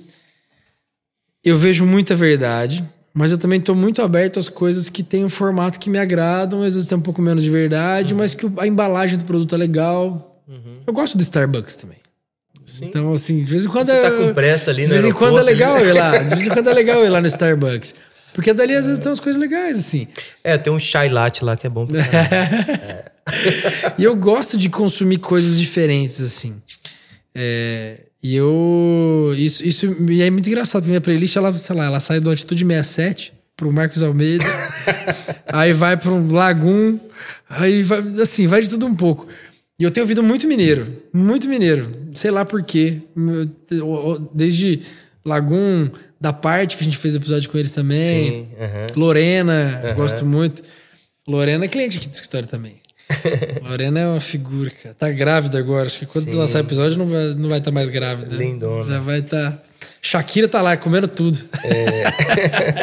eu vejo muita verdade, mas eu também tô muito aberto às coisas que têm um formato que me agradam, às vezes tem um pouco menos de verdade, mas que a embalagem do produto é legal. Eu gosto do Starbucks também. Sim. Então, assim, de vez em quando Você tá com pressa ali de no vez em quando é aeroporto, legal ir lá. De vez em quando é legal ir lá no Starbucks. Porque dali às vezes tem umas coisas legais, assim. É, tem um chai latte lá que é bom pra é. E eu gosto de consumir coisas diferentes, assim. É, e eu. Isso, isso é muito engraçado. Minha playlist, ela, sei lá, ela sai do Atitude 67 pro Marcos Almeida. aí vai para um Lagum. Aí vai, assim, vai de tudo um pouco. E eu tenho ouvido muito mineiro. Muito mineiro. Sei lá por quê. Desde Lagum, da parte que a gente fez episódio com eles também. Sim, Lorena, gosto muito. Lorena é cliente aqui do escritório também. Lorena é uma figura, cara. Tá grávida agora. Acho que quando Sim. lançar episódio não vai estar não vai tá mais grávida. Lindona. Já vai estar. Tá... Shakira tá lá comendo tudo. É.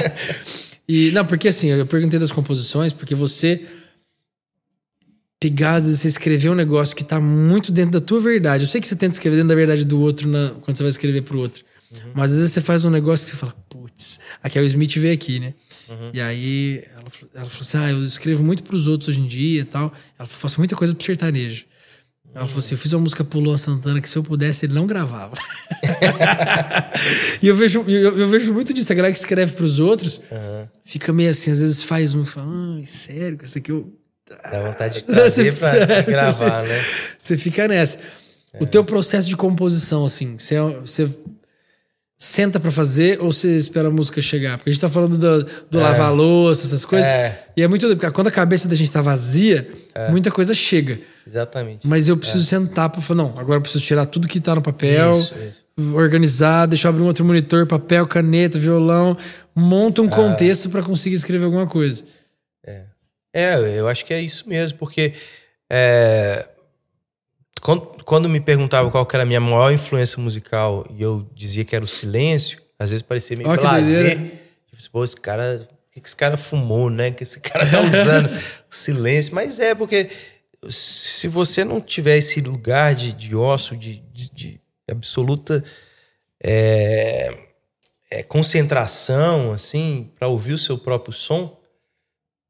e, não, porque assim, eu perguntei das composições, porque você pegar, às vezes, você escrever um negócio que tá muito dentro da tua verdade. Eu sei que você tenta escrever dentro da verdade do outro na, quando você vai escrever pro outro. Uhum. Mas às vezes você faz um negócio que você fala, putz, aqui é o Smith veio aqui, né? Uhum. E aí ela, ela falou assim: Ah, eu escrevo muito pros outros hoje em dia e tal. Ela falou: faço muita coisa pro sertanejo. Ela falou assim: eu fiz uma música pro Luan Santana que se eu pudesse ele não gravava. e eu vejo, eu, eu, vejo muito disso. A galera que escreve pros outros uhum. fica meio assim, às vezes faz um, fala, ah, sério, isso aqui eu. Dá vontade de trazer você, pra, pra gravar, você, né? Você fica nessa. É. O teu processo de composição, assim, você, você senta para fazer ou você espera a música chegar? Porque a gente tá falando do, do é. lavar louça, essas coisas. É. E é muito. Porque quando a cabeça da gente tá vazia, é. muita coisa chega. Exatamente. Mas eu preciso é. sentar pra falar, não, agora eu preciso tirar tudo que tá no papel, isso, isso. organizar, deixar eu abrir um outro monitor, papel, caneta, violão, monta um é. contexto para conseguir escrever alguma coisa. É. É, eu acho que é isso mesmo, porque. É, quando, quando me perguntavam qual era a minha maior influência musical e eu dizia que era o silêncio, às vezes parecia meio oh, prazer. Tipo, pô, esse cara, o que esse cara fumou, né? Que esse cara tá usando o silêncio. Mas é porque se você não tiver esse lugar de, de ócio, de, de, de absoluta é, é, concentração, assim, para ouvir o seu próprio som,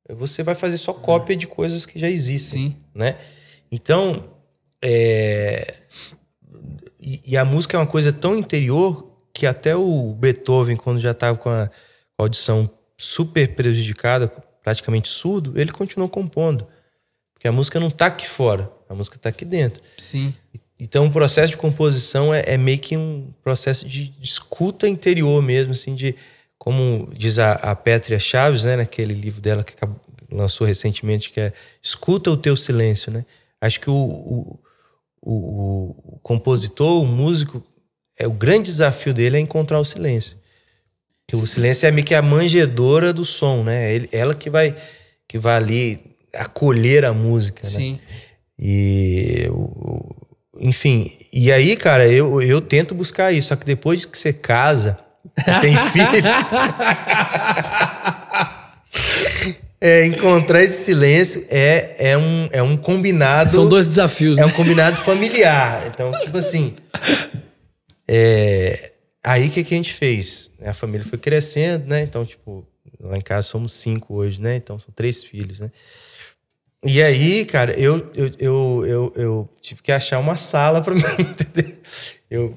você vai fazer só cópia de coisas que já existem, Sim. né? Então, é... E, e, a música é uma coisa tão interior que até o Beethoven, quando já estava com a audição super prejudicada, praticamente surdo, ele continuou compondo. Porque a música não está aqui fora, a música está aqui dentro. Sim. Então o processo de composição é, é meio que um processo de, de, escuta interior mesmo, assim, de como diz a, a Pétria Chaves, né, naquele livro dela que acabou, lançou recentemente, que é Escuta o Teu Silêncio, né? Acho que o, o o, o, compositor, o músico, é o grande desafio dele é encontrar o silêncio. Que o silêncio é meio que a manjedora do som, né? Ele, ela que vai que vai ali acolher a música, né? Sim. né? E enfim, e aí, cara, eu, eu tento buscar isso, só que depois que você casa, tem filhos, é, encontrar esse silêncio é, é, um, é um combinado. São dois desafios, É né? um combinado familiar. Então, tipo assim. É, aí o que, que a gente fez? A família foi crescendo, né? Então, tipo, lá em casa somos cinco hoje, né? Então são três filhos, né? E aí, cara, eu, eu, eu, eu, eu tive que achar uma sala para mim, entendeu? Eu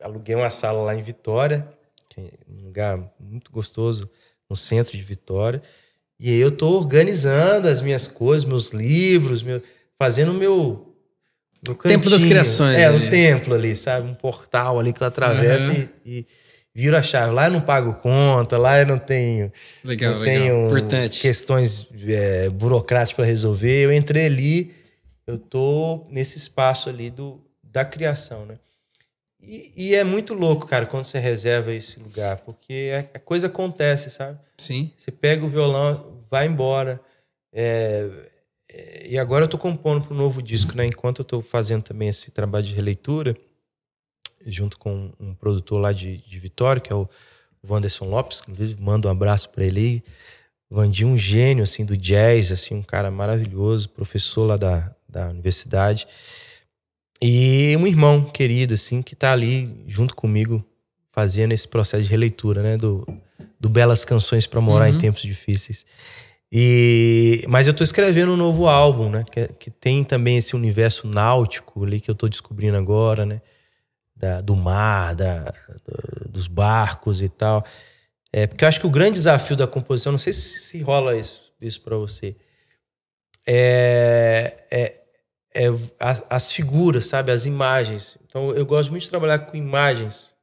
aluguei uma sala lá em Vitória, é um lugar muito gostoso, no centro de Vitória. E aí eu tô organizando as minhas coisas, meus livros, meu, fazendo o meu, meu Templo das criações. É, um templo ali, sabe? Um portal ali que eu atravesso uhum. e, e viro a chave. Lá eu não pago conta, lá eu não tenho, legal, não legal. tenho Importante. questões é, burocráticas para resolver. Eu entrei ali, eu tô nesse espaço ali do, da criação, né? E, e, é muito louco, cara, quando você reserva esse lugar, porque a, a coisa acontece, sabe? Sim. Você pega o violão, vai embora. É, é, e agora eu tô compondo para um novo disco, né? Enquanto eu tô fazendo também esse trabalho de releitura, junto com um produtor lá de, de Vitória, que é o Wanderson Lopes, inclusive mando um abraço para ele aí. Vandinho, um gênio assim do jazz, assim, um cara maravilhoso, professor lá da, da universidade. E um irmão querido, assim, que tá ali junto comigo, fazendo esse processo de releitura, né? Do, do Belas Canções para Morar uhum. em Tempos Difíceis. E, mas eu tô escrevendo um novo álbum, né? Que, que, tem também esse universo náutico ali que eu tô descobrindo agora, né? Da, do mar, da, do, dos barcos e tal. É, porque eu acho que o grande desafio da composição, não sei se, se rola isso, isso para você, é, é, é as, as, figuras, sabe? As imagens. Então, eu gosto muito de trabalhar com imagens,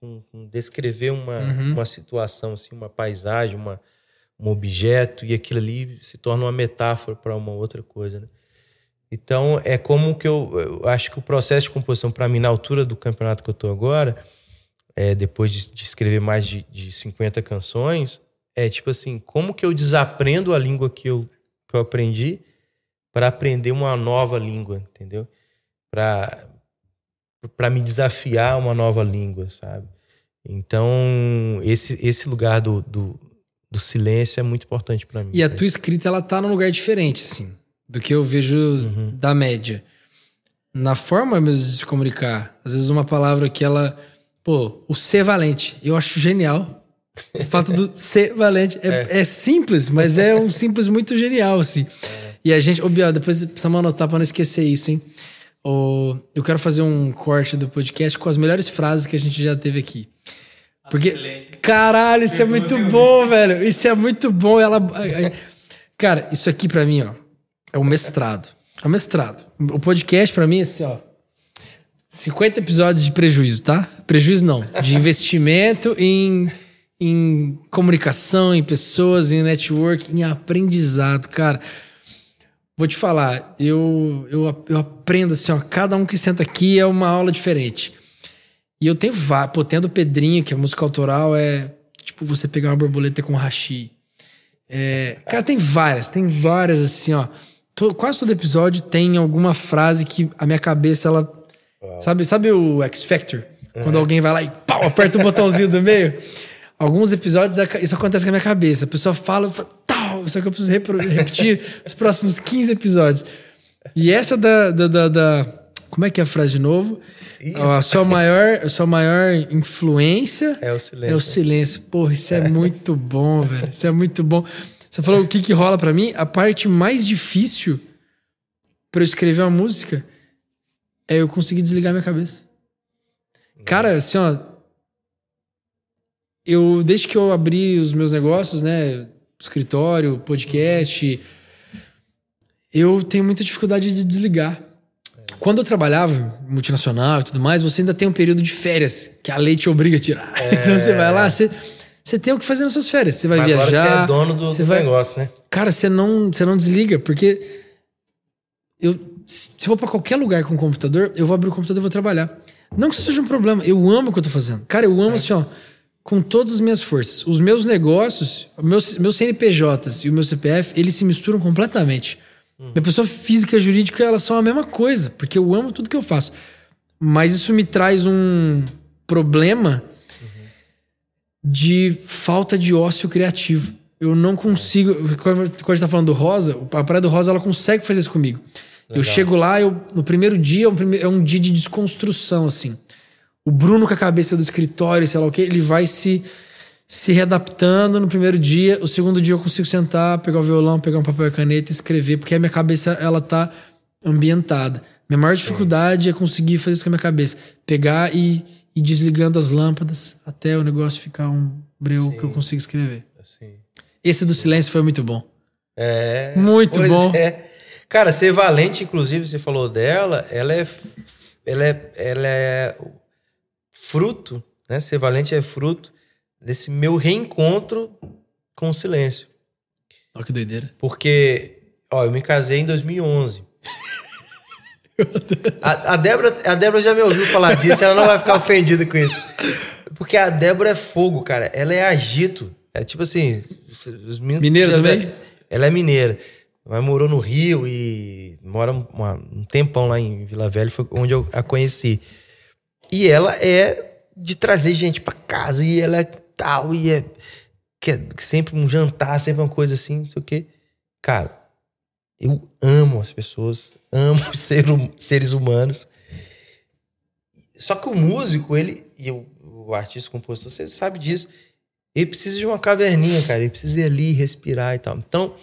com, com descrever uma, uhum. uma situação, assim, uma paisagem, uma, um objeto, e aquilo ali se torna uma metáfora para uma outra coisa, né? Então, é como que eu, eu acho que o processo de composição, para mim, na altura do campeonato que eu estou agora, é, depois de, de, escrever mais de, de 50 canções, é tipo assim, como que eu desaprendo a língua que eu, que eu aprendi para aprender uma nova língua, entendeu? Para para me desafiar uma nova língua, sabe? Então, esse, esse lugar do, do, do silêncio é muito importante para mim. E a tua escrita, ela tá num lugar diferente, assim do que eu vejo uhum. da média. Na forma mesmo de se comunicar. Às vezes uma palavra que ela. Pô, o ser valente. Eu acho genial. O fato do ser valente. É, é. é, simples, mas é um simples muito genial, assim. É. E a gente. Ô, Biel, depois precisamos anotar pra não esquecer isso, hein? Ô, eu quero fazer um corte do podcast com as melhores frases que a gente já teve aqui. Porque, caralho, isso é muito bom, velho. Isso é muito bom. Ela, cara, isso aqui para mim, ó é o mestrado. É o mestrado. O podcast, para mim, é assim, ó. 50 episódios de prejuízo, tá? Prejuízo não. De investimento em, em comunicação, em pessoas, em network, em aprendizado, cara. Vou te falar, eu, eu, eu aprendo assim, ó. Cada um que senta aqui é uma aula diferente. E eu tenho vários. Pô, tendo o Pedrinho, que é música autoral, é tipo você pegar uma borboleta com hashi. É, cara, tem várias, tem várias assim, ó quase todo episódio tem alguma frase que a minha cabeça, ela. Sabe, sabe o X Factor? Uhum. Quando alguém vai lá e pau, aperta o botãozinho do meio. Alguns episódios isso acontece com a minha cabeça. A pessoa fala, só que eu preciso repetir os próximos 15 episódios. E essa da, da, da, da, Como é que é a frase de novo? A sua maior, a sua maior influência é o silêncio. É o silêncio. Porra, isso é muito bom, velho. Isso é muito bom. Você falou o que, que rola para mim? A parte mais difícil para eu escrever uma música é eu conseguir desligar minha cabeça. Cara, assim, ó. Eu, desde que eu abri os meus negócios, né? Escritório, podcast, eu tenho muita dificuldade de desligar. Quando eu trabalhava multinacional e tudo mais, você ainda tem um período de férias que a lei te obriga a tirar. É. Então você vai lá, você você tem o que fazer nas suas férias. Você vai Mas viajar. Agora você é dono do, do vai... negócio, né? Cara, você não, você não desliga, porque eu, se eu vou para qualquer lugar com o computador, eu vou abrir o computador e vou trabalhar. Não que isso seja um problema. Eu amo o que eu tô fazendo. Cara, eu amo é. assim, ó, com todas as minhas forças. Os meus negócios, meus, meus CNPJs e o meu CPF, eles se misturam completamente. Hum. Minha pessoa física e jurídica, elas são a mesma coisa, porque eu amo tudo que eu faço. Mas isso me traz um problema de falta de ócio criativo. Eu não consigo. Quando a gente tá falando do Rosa, a Praia do Rosa ela consegue fazer isso comigo. Legal. Eu chego lá, eu, no primeiro dia é um, é um dia de desconstrução, assim. O Bruno com a cabeça do escritório, sei lá o quê, ele vai se, se readaptando no primeiro dia. O segundo dia eu consigo sentar, pegar o violão, pegar um papel e caneta e escrever, porque a minha cabeça ela tá ambientada. Minha maior dificuldade Sim. é conseguir fazer isso com a minha cabeça. Pegar e e desligando as lâmpadas até o negócio ficar um breu Sim. que eu consiga escrever. Sim. Esse do silêncio foi muito bom. É. Muito bom. É. Cara, ser valente, inclusive, você falou dela, ela é, ela é, ela é fruto, né? Ser valente é fruto desse meu reencontro com o silêncio. Olha que doideira. Porque, ó, eu me casei em 2011. A, a, Débora, a Débora já me ouviu falar disso, ela não vai ficar ofendida com isso. Porque a Débora é fogo, cara. Ela é agito. É tipo assim. Os mineira também? Ela é mineira. Mas morou no Rio e mora uma, um tempão lá em Vila Velha, foi onde eu a conheci. E ela é de trazer gente para casa e ela é tal, e é, é sempre um jantar, sempre uma coisa assim, não sei o quê. Cara, eu amo as pessoas, amo ser, seres humanos. Só que o músico, ele, e o, o artista, o compositor, você sabe disso, ele precisa de uma caverninha, cara. Ele precisa ir ali, respirar e tal. Então,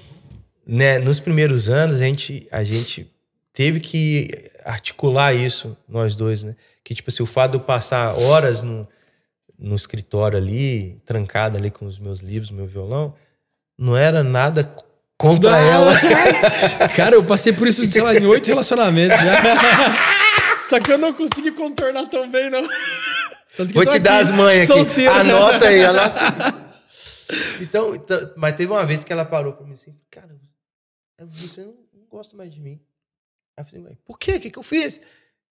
né, nos primeiros anos, a gente, a gente teve que articular isso, nós dois, né? Que, tipo assim, o fato de eu passar horas no, no escritório ali, trancada ali com os meus livros, meu violão, não era nada contra não. ela. Cara, eu passei por isso, sei lá, em oito relacionamentos já. Só que eu não consegui contornar tão bem, não. Vou te dar as mães aqui. Solteiro, anota aí, anota. Então, então, mas teve uma vez que ela parou pra mim assim, cara, você não gosta mais de mim. Aí eu falei, por quê? O que, que eu fiz?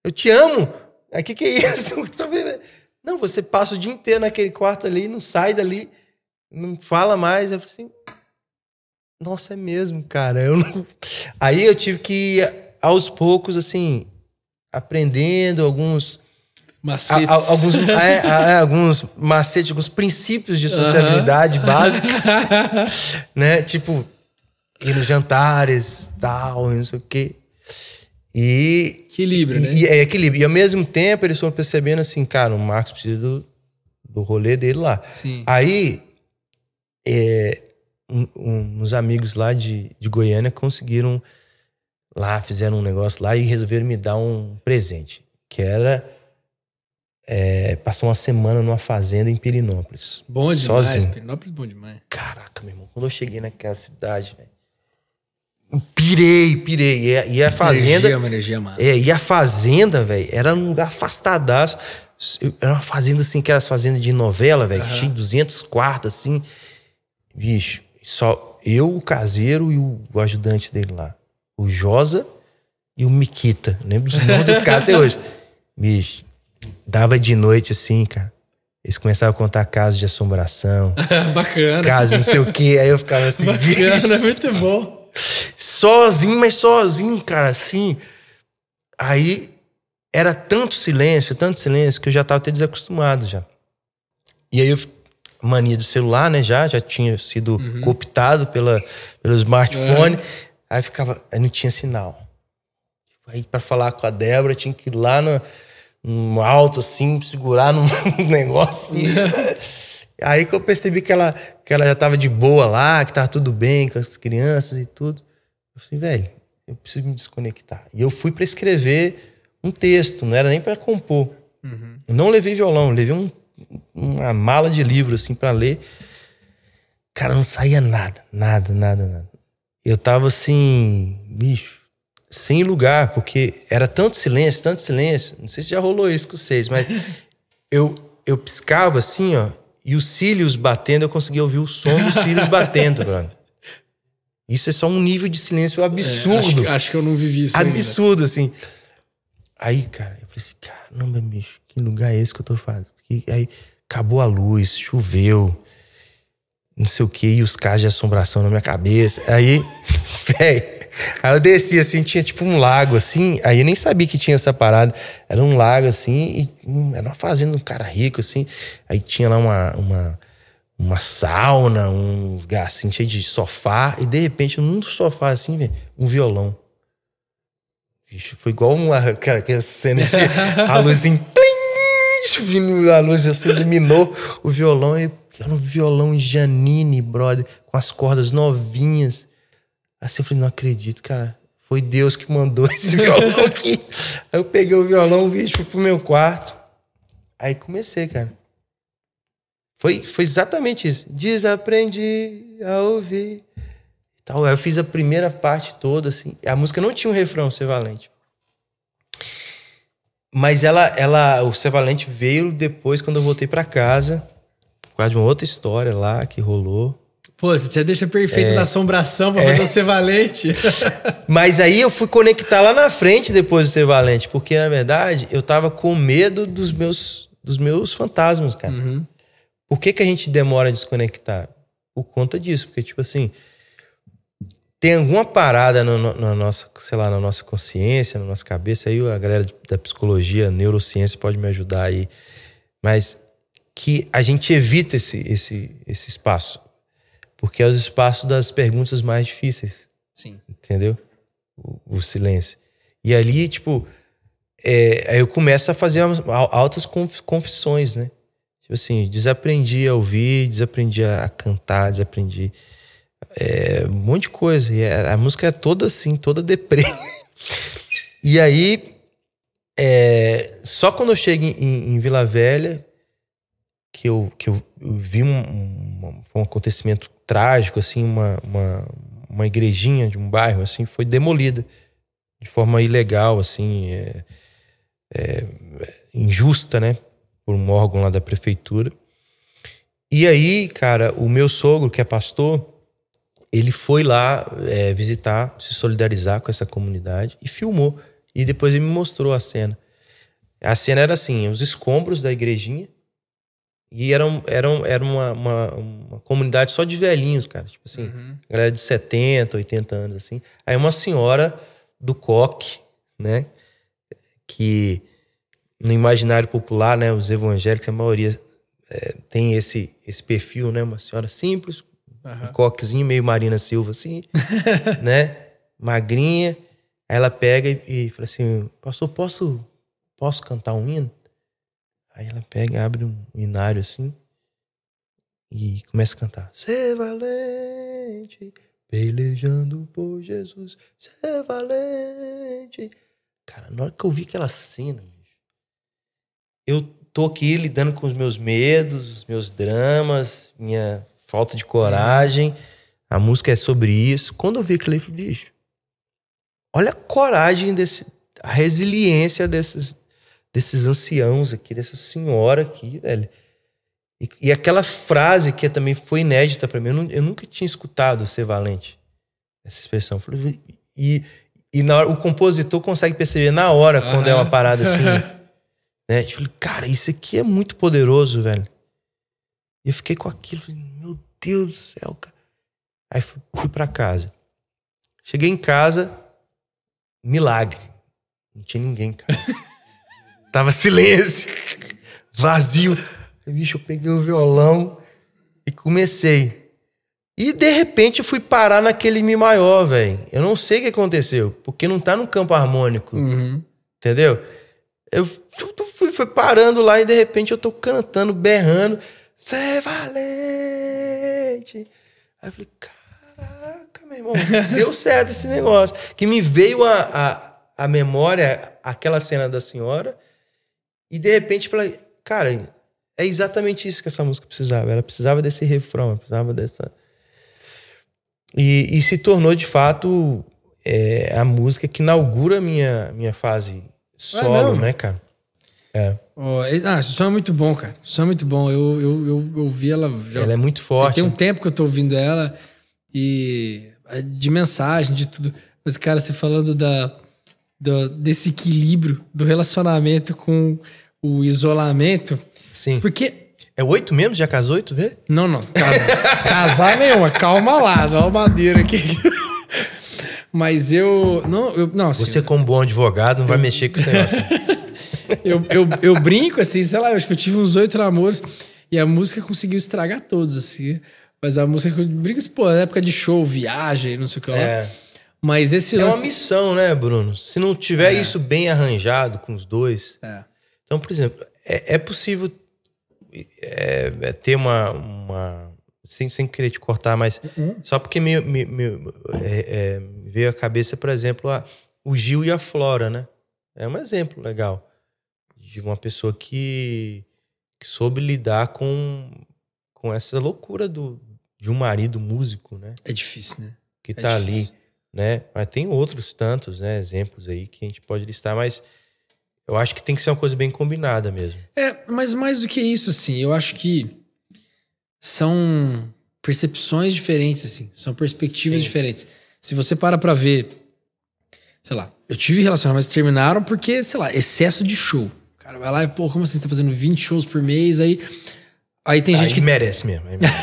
Eu te amo. Aí o que, que é isso? Não, você passa o dia inteiro naquele quarto ali, não sai dali, não fala mais. Eu falei assim, nossa, é mesmo, cara. Eu não... Aí eu tive que ir aos poucos, assim, aprendendo alguns. Macetes. A, a, alguns, é, é, alguns macetes, alguns princípios de sociabilidade uhum. básicos. né? Tipo, ir nos jantares, tal, não sei o quê. E. Equilíbrio, né? E, é equilíbrio. E ao mesmo tempo eles foram percebendo assim, cara, o Marcos precisa do, do rolê dele lá. Sim. Aí, é, um, um, uns amigos lá de, de Goiânia conseguiram lá, fizeram um negócio lá e resolveram me dar um presente, que era é, passar uma semana numa fazenda em Pirinópolis. Bom demais, sozinho. Pirinópolis bom demais. Caraca, meu irmão, quando eu cheguei naquela cidade, velho, Pirei, pirei. E a, e a fazenda. Energia, uma energia massa. É, e a fazenda, velho, era um lugar afastadaço. Era uma fazenda assim, aquelas fazendas de novela, velho, uhum. cheio de 200 quartos, assim. Bicho, só eu, o caseiro e o, o ajudante dele lá. O Josa e o Miquita. Lembro dos nomes dos caras até hoje. Bicho, dava de noite assim, cara. Eles começavam a contar casos de assombração. Bacana. Casos não sei o quê. Aí eu ficava assim. Bacana, muito bom. Sozinho, mas sozinho, cara, assim. Aí era tanto silêncio, tanto silêncio, que eu já tava até desacostumado já. E aí eu, mania do celular, né, já, já tinha sido uhum. cooptado pela, pelo smartphone. Aí ficava, aí não tinha sinal. Aí para falar com a Débora tinha que ir lá no, no alto, assim, segurar num negócio assim. Aí que eu percebi que ela, que ela já tava de boa lá, que tava tudo bem com as crianças e tudo. Eu falei, velho, eu preciso me desconectar. E eu fui para escrever um texto, não era nem para compor. Uhum. Não levei violão, levei um, uma mala de livro assim para ler. Cara, não saía nada, nada, nada, nada. Eu tava assim, bicho, sem lugar, porque era tanto silêncio, tanto silêncio. Não sei se já rolou isso com vocês, mas eu, eu piscava assim, ó, e os cílios batendo, eu conseguia ouvir o som dos cílios batendo, brother. Isso é só um nível de silêncio absurdo. É, acho, que, acho, que eu não vivi isso Absurdo, ainda. assim. Aí, cara, eu falei assim, caramba, bicho, que lugar é esse que eu tô fazendo? Aí acabou a luz, choveu, não sei o que, e os casos de assombração na minha cabeça. Aí, velho, Aí eu desci assim, tinha tipo um lago assim, aí eu nem sabia que tinha essa parada. Era um lago assim, e hum, era uma fazenda, um cara rico assim. Aí tinha lá uma, uma, uma sauna, um lugar assim, cheio de sofá, e de repente, num dos sofás assim, véio, um violão. Vixe, foi igual uma, cara, aquela cena de a luz assim, plim, a luz assim iluminou o violão e era um violão Janine, brother, com as cordas novinhas. Assim eu falei, não acredito, cara. Foi Deus que mandou esse violão aqui. Aí eu peguei o violão, vi, fui pro meu quarto. Aí comecei, cara. Foi, foi exatamente isso. Desaprendi a ouvir. Tal. Eu fiz a primeira parte toda, assim. A música não tinha um refrão, Ser Valente. Mas ela, ela, o Ser Valente veio depois, quando eu voltei para casa, por causa de uma outra história lá que rolou. Pô, você deixa perfeito é, da assombração pra é. fazer o ser valente. Mas aí eu fui conectar lá na frente depois do ser valente, porque na verdade eu tava com medo dos meus, dos meus fantasmas, cara. Uhum. Por que, que a gente demora a desconectar? Por conta disso, porque tipo assim, tem alguma parada no, no, na nossa, sei lá, na nossa consciência, na nossa cabeça, aí a galera da psicologia, neurociência pode me ajudar aí, mas que a gente evita esse, esse, esse espaço. Porque é o espaço das perguntas mais difíceis. Sim. Entendeu? O, o silêncio. E ali, tipo, é, aí eu começo a fazer altas confissões, né? Tipo assim, desaprendi a ouvir, desaprendi a cantar, desaprendi é, um monte de coisa. E a, música é toda assim, toda deprê. e aí, é, só quando eu chego em, em Vila Velha, que eu, que eu, eu vi um, um, um, acontecimento trágico, assim, uma, uma, uma igrejinha de um bairro, assim, foi demolida de forma ilegal, assim, é, é, injusta, né? Por um órgão lá da prefeitura. E aí, cara, o meu sogro, que é pastor, ele foi lá é, visitar, se solidarizar com essa comunidade e filmou. E depois ele me mostrou a cena. A cena era assim: os escombros da igrejinha. E era, era, era uma, uma, uma comunidade só de velhinhos, cara. Tipo assim, uhum. galera de 70, 80 anos, assim. Aí uma senhora do coque, né? Que no imaginário popular, né? Os evangélicos, a maioria é, tem esse, esse perfil, né? Uma senhora simples, Uhum. Um coquezinho meio Marina Silva, assim, né? Magrinha. Aí ela pega e, e fala assim: Pastor, posso, posso cantar um hino? Aí ela pega, abre um inário assim e começa a cantar: Ser valente, pelejando por Jesus, ser valente. Cara, na hora que eu vi aquela cena, eu tô aqui lidando com os meus medos, os meus dramas, minha falta de coragem. A música é sobre isso. Quando eu vi aquilo, eu falei, bicho, olha a coragem desse, a resiliência desses, desses anciãos aqui, dessa senhora aqui, velho. E, e aquela frase que também foi inédita para mim, eu, não, eu, nunca tinha escutado ser valente. Essa expressão. E, e na hora, o compositor consegue perceber na hora uhum. quando é uma parada assim. né? Eu falei, cara, isso aqui é muito poderoso, velho. E eu fiquei com aquilo, falei, meu Deus do céu, cara. Aí fui, fui para casa. Cheguei em casa, milagre. Não tinha ninguém em casa. Tava silêncio, vazio. Bicho, eu peguei o violão e comecei. E de repente eu fui parar naquele Mi maior, velho. Eu não sei o que aconteceu, porque não tá no campo harmônico. Uhum. Entendeu? Eu fui, fui parando lá e de repente eu tô cantando, berrando. Você é valente. Aí eu falei, caraca, meu irmão, deu certo esse negócio. Que me veio a, a, a memória, aquela cena da senhora, e de repente falei, cara, é exatamente isso que essa música precisava. Ela precisava desse refrão, ela precisava dessa. E, e se tornou de fato é, a música que inaugura a minha, minha fase solo, é né, cara? É. Oh, ah, esse som é muito bom, cara. Esse som é muito bom. Eu, eu, eu, eu ouvi ela. Já, ela é muito forte. Tem um tempo que eu tô ouvindo ela e de mensagem, de tudo. Mas, cara, você falando da, da, desse equilíbrio do relacionamento com o isolamento. Sim. Porque. É oito mesmo? Já casou oito vezes? Não, não. Casa, casar nenhuma. Calma lá, dá uma madeira aqui. Mas eu. Não, eu, não assim, Você, como bom advogado, não eu, vai mexer com negócio. eu, eu, eu brinco, assim, sei lá, eu acho que eu tive uns oito namoros e a música conseguiu estragar todos, assim. Mas a música que eu brinco, assim, pô, na época de show, viagem, não sei o que lá. É. Mas esse É uma missão, né, Bruno? Se não tiver é. isso bem arranjado com os dois. É. Então, por exemplo, é, é possível é, é ter uma. uma sem, sem querer te cortar, mas uhum. só porque me, me, me é, veio à cabeça, por exemplo, a, o Gil e a Flora, né? É um exemplo legal de uma pessoa que, que soube lidar com, com essa loucura do, de um marido músico, né? É difícil, né? Que é tá difícil. ali, né? Mas tem outros tantos, né? Exemplos aí que a gente pode listar, mas eu acho que tem que ser uma coisa bem combinada mesmo. É, mas mais do que isso, assim, eu acho que são percepções diferentes, assim, são perspectivas Sim. diferentes. Se você para pra ver, sei lá, eu tive relacionamentos que terminaram porque, sei lá, excesso de show cara vai lá e, pô, como assim? Você tá fazendo 20 shows por mês? Aí. Aí tem gente aí que. merece mesmo. Aí merece.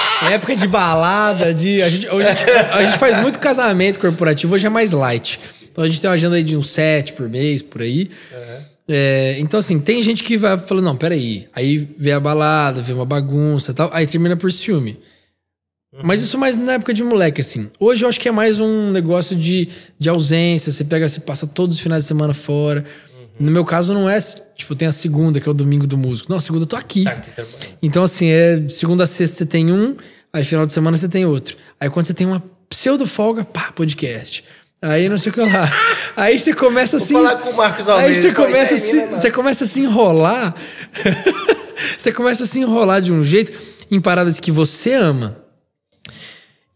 época de balada, de. A gente, hoje a gente, a gente, faz muito casamento corporativo, hoje é mais light. Então a gente tem uma agenda aí de uns sete por mês, por aí. Uhum. É, então, assim, tem gente que vai falando, não, peraí. Aí vê a balada, vê uma bagunça e tal, aí termina por ciúme. Mas isso mais na época de moleque, assim. Hoje eu acho que é mais um negócio de, de ausência. Você pega, você passa todos os finais de semana fora. No meu caso, não é, tipo, tem a segunda, que é o domingo do músico. Não, a segunda eu tô aqui. Tá aqui então, assim, é segunda a sexta você tem um, aí final de semana você tem outro. Aí quando você tem uma pseudo folga, pá, podcast. Aí não sei o que lá. Aí você começa assim. Vou falar com o Marcos Almeida. Aí você começa, a tá aí, se, você começa a se enrolar. você começa a se enrolar de um jeito em paradas que você ama.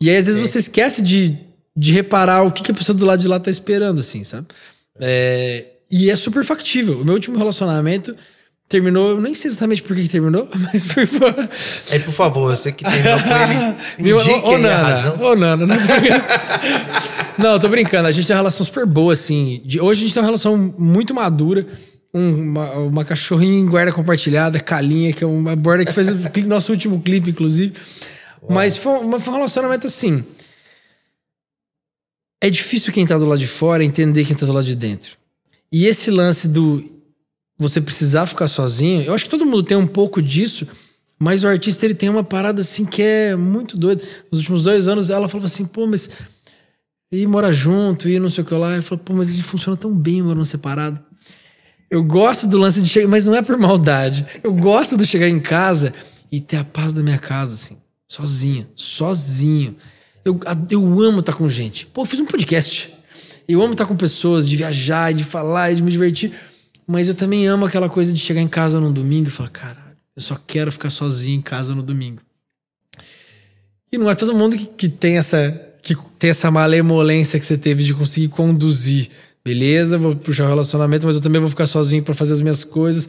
E aí, às vezes, você esquece de, de reparar o que, que a pessoa do lado de lá tá esperando, assim, sabe? É, e é super factível. O meu último relacionamento terminou, eu nem sei exatamente por que que terminou, mas por. Aí, por favor, você que terminou com ele, indique ô, ô, aí a Nana, razão. ô, Nana, não, não, tô brincando. A gente tem uma relação super boa, assim. De- hoje a gente tem uma relação muito madura. Um- uma, uma cachorrinha em guarda compartilhada, Calinha, que é uma borda que fez o nosso último clipe, inclusive. Mas foi, uma- foi um relacionamento assim. É difícil quem tá do lado de fora entender quem tá do lado de dentro. E esse lance do você precisar ficar sozinho, eu acho que todo mundo tem um pouco disso, mas o artista ele tem uma parada assim que é muito doida. Nos últimos dois anos ela falava assim, pô, mas. E mora junto, e não sei o que lá. Eu falei, pô, mas ele funciona tão bem morando separado. Eu gosto do lance de chegar, mas não é por maldade. Eu gosto de chegar em casa e ter a paz da minha casa, assim, sozinha, sozinho. Eu, eu amo estar com gente. Pô, eu fiz um podcast. Eu amo estar com pessoas, de viajar, de falar, de me divertir. Mas eu também amo aquela coisa de chegar em casa no domingo e falar, caralho, eu só quero ficar sozinho em casa no domingo. E não é todo mundo que, que tem essa que tem essa malemolência que você teve de conseguir conduzir. Beleza, vou puxar o relacionamento, mas eu também vou ficar sozinho pra fazer as minhas coisas.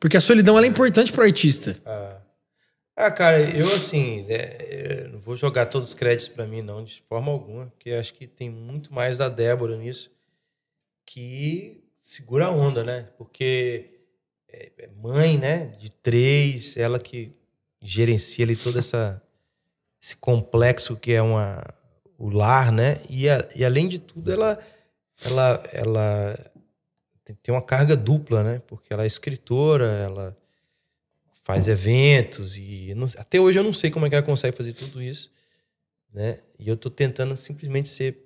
Porque a solidão ela é importante pro artista. Ah. Ah, cara, eu assim, é, eu não vou jogar todos os créditos pra mim, não, de forma alguma, porque acho que tem muito mais da Débora nisso, que segura a onda, né? Porque é é mãe, né? De três, ela que gerencia ali todo essa, esse complexo que é uma, o lar, né? E, a- e além de tudo, ela, ela, ela tem uma carga dupla, né? Porque ela é escritora, ela faz eventos e não- até hoje eu não sei como é que ela consegue fazer tudo isso, né? E eu tô tentando simplesmente ser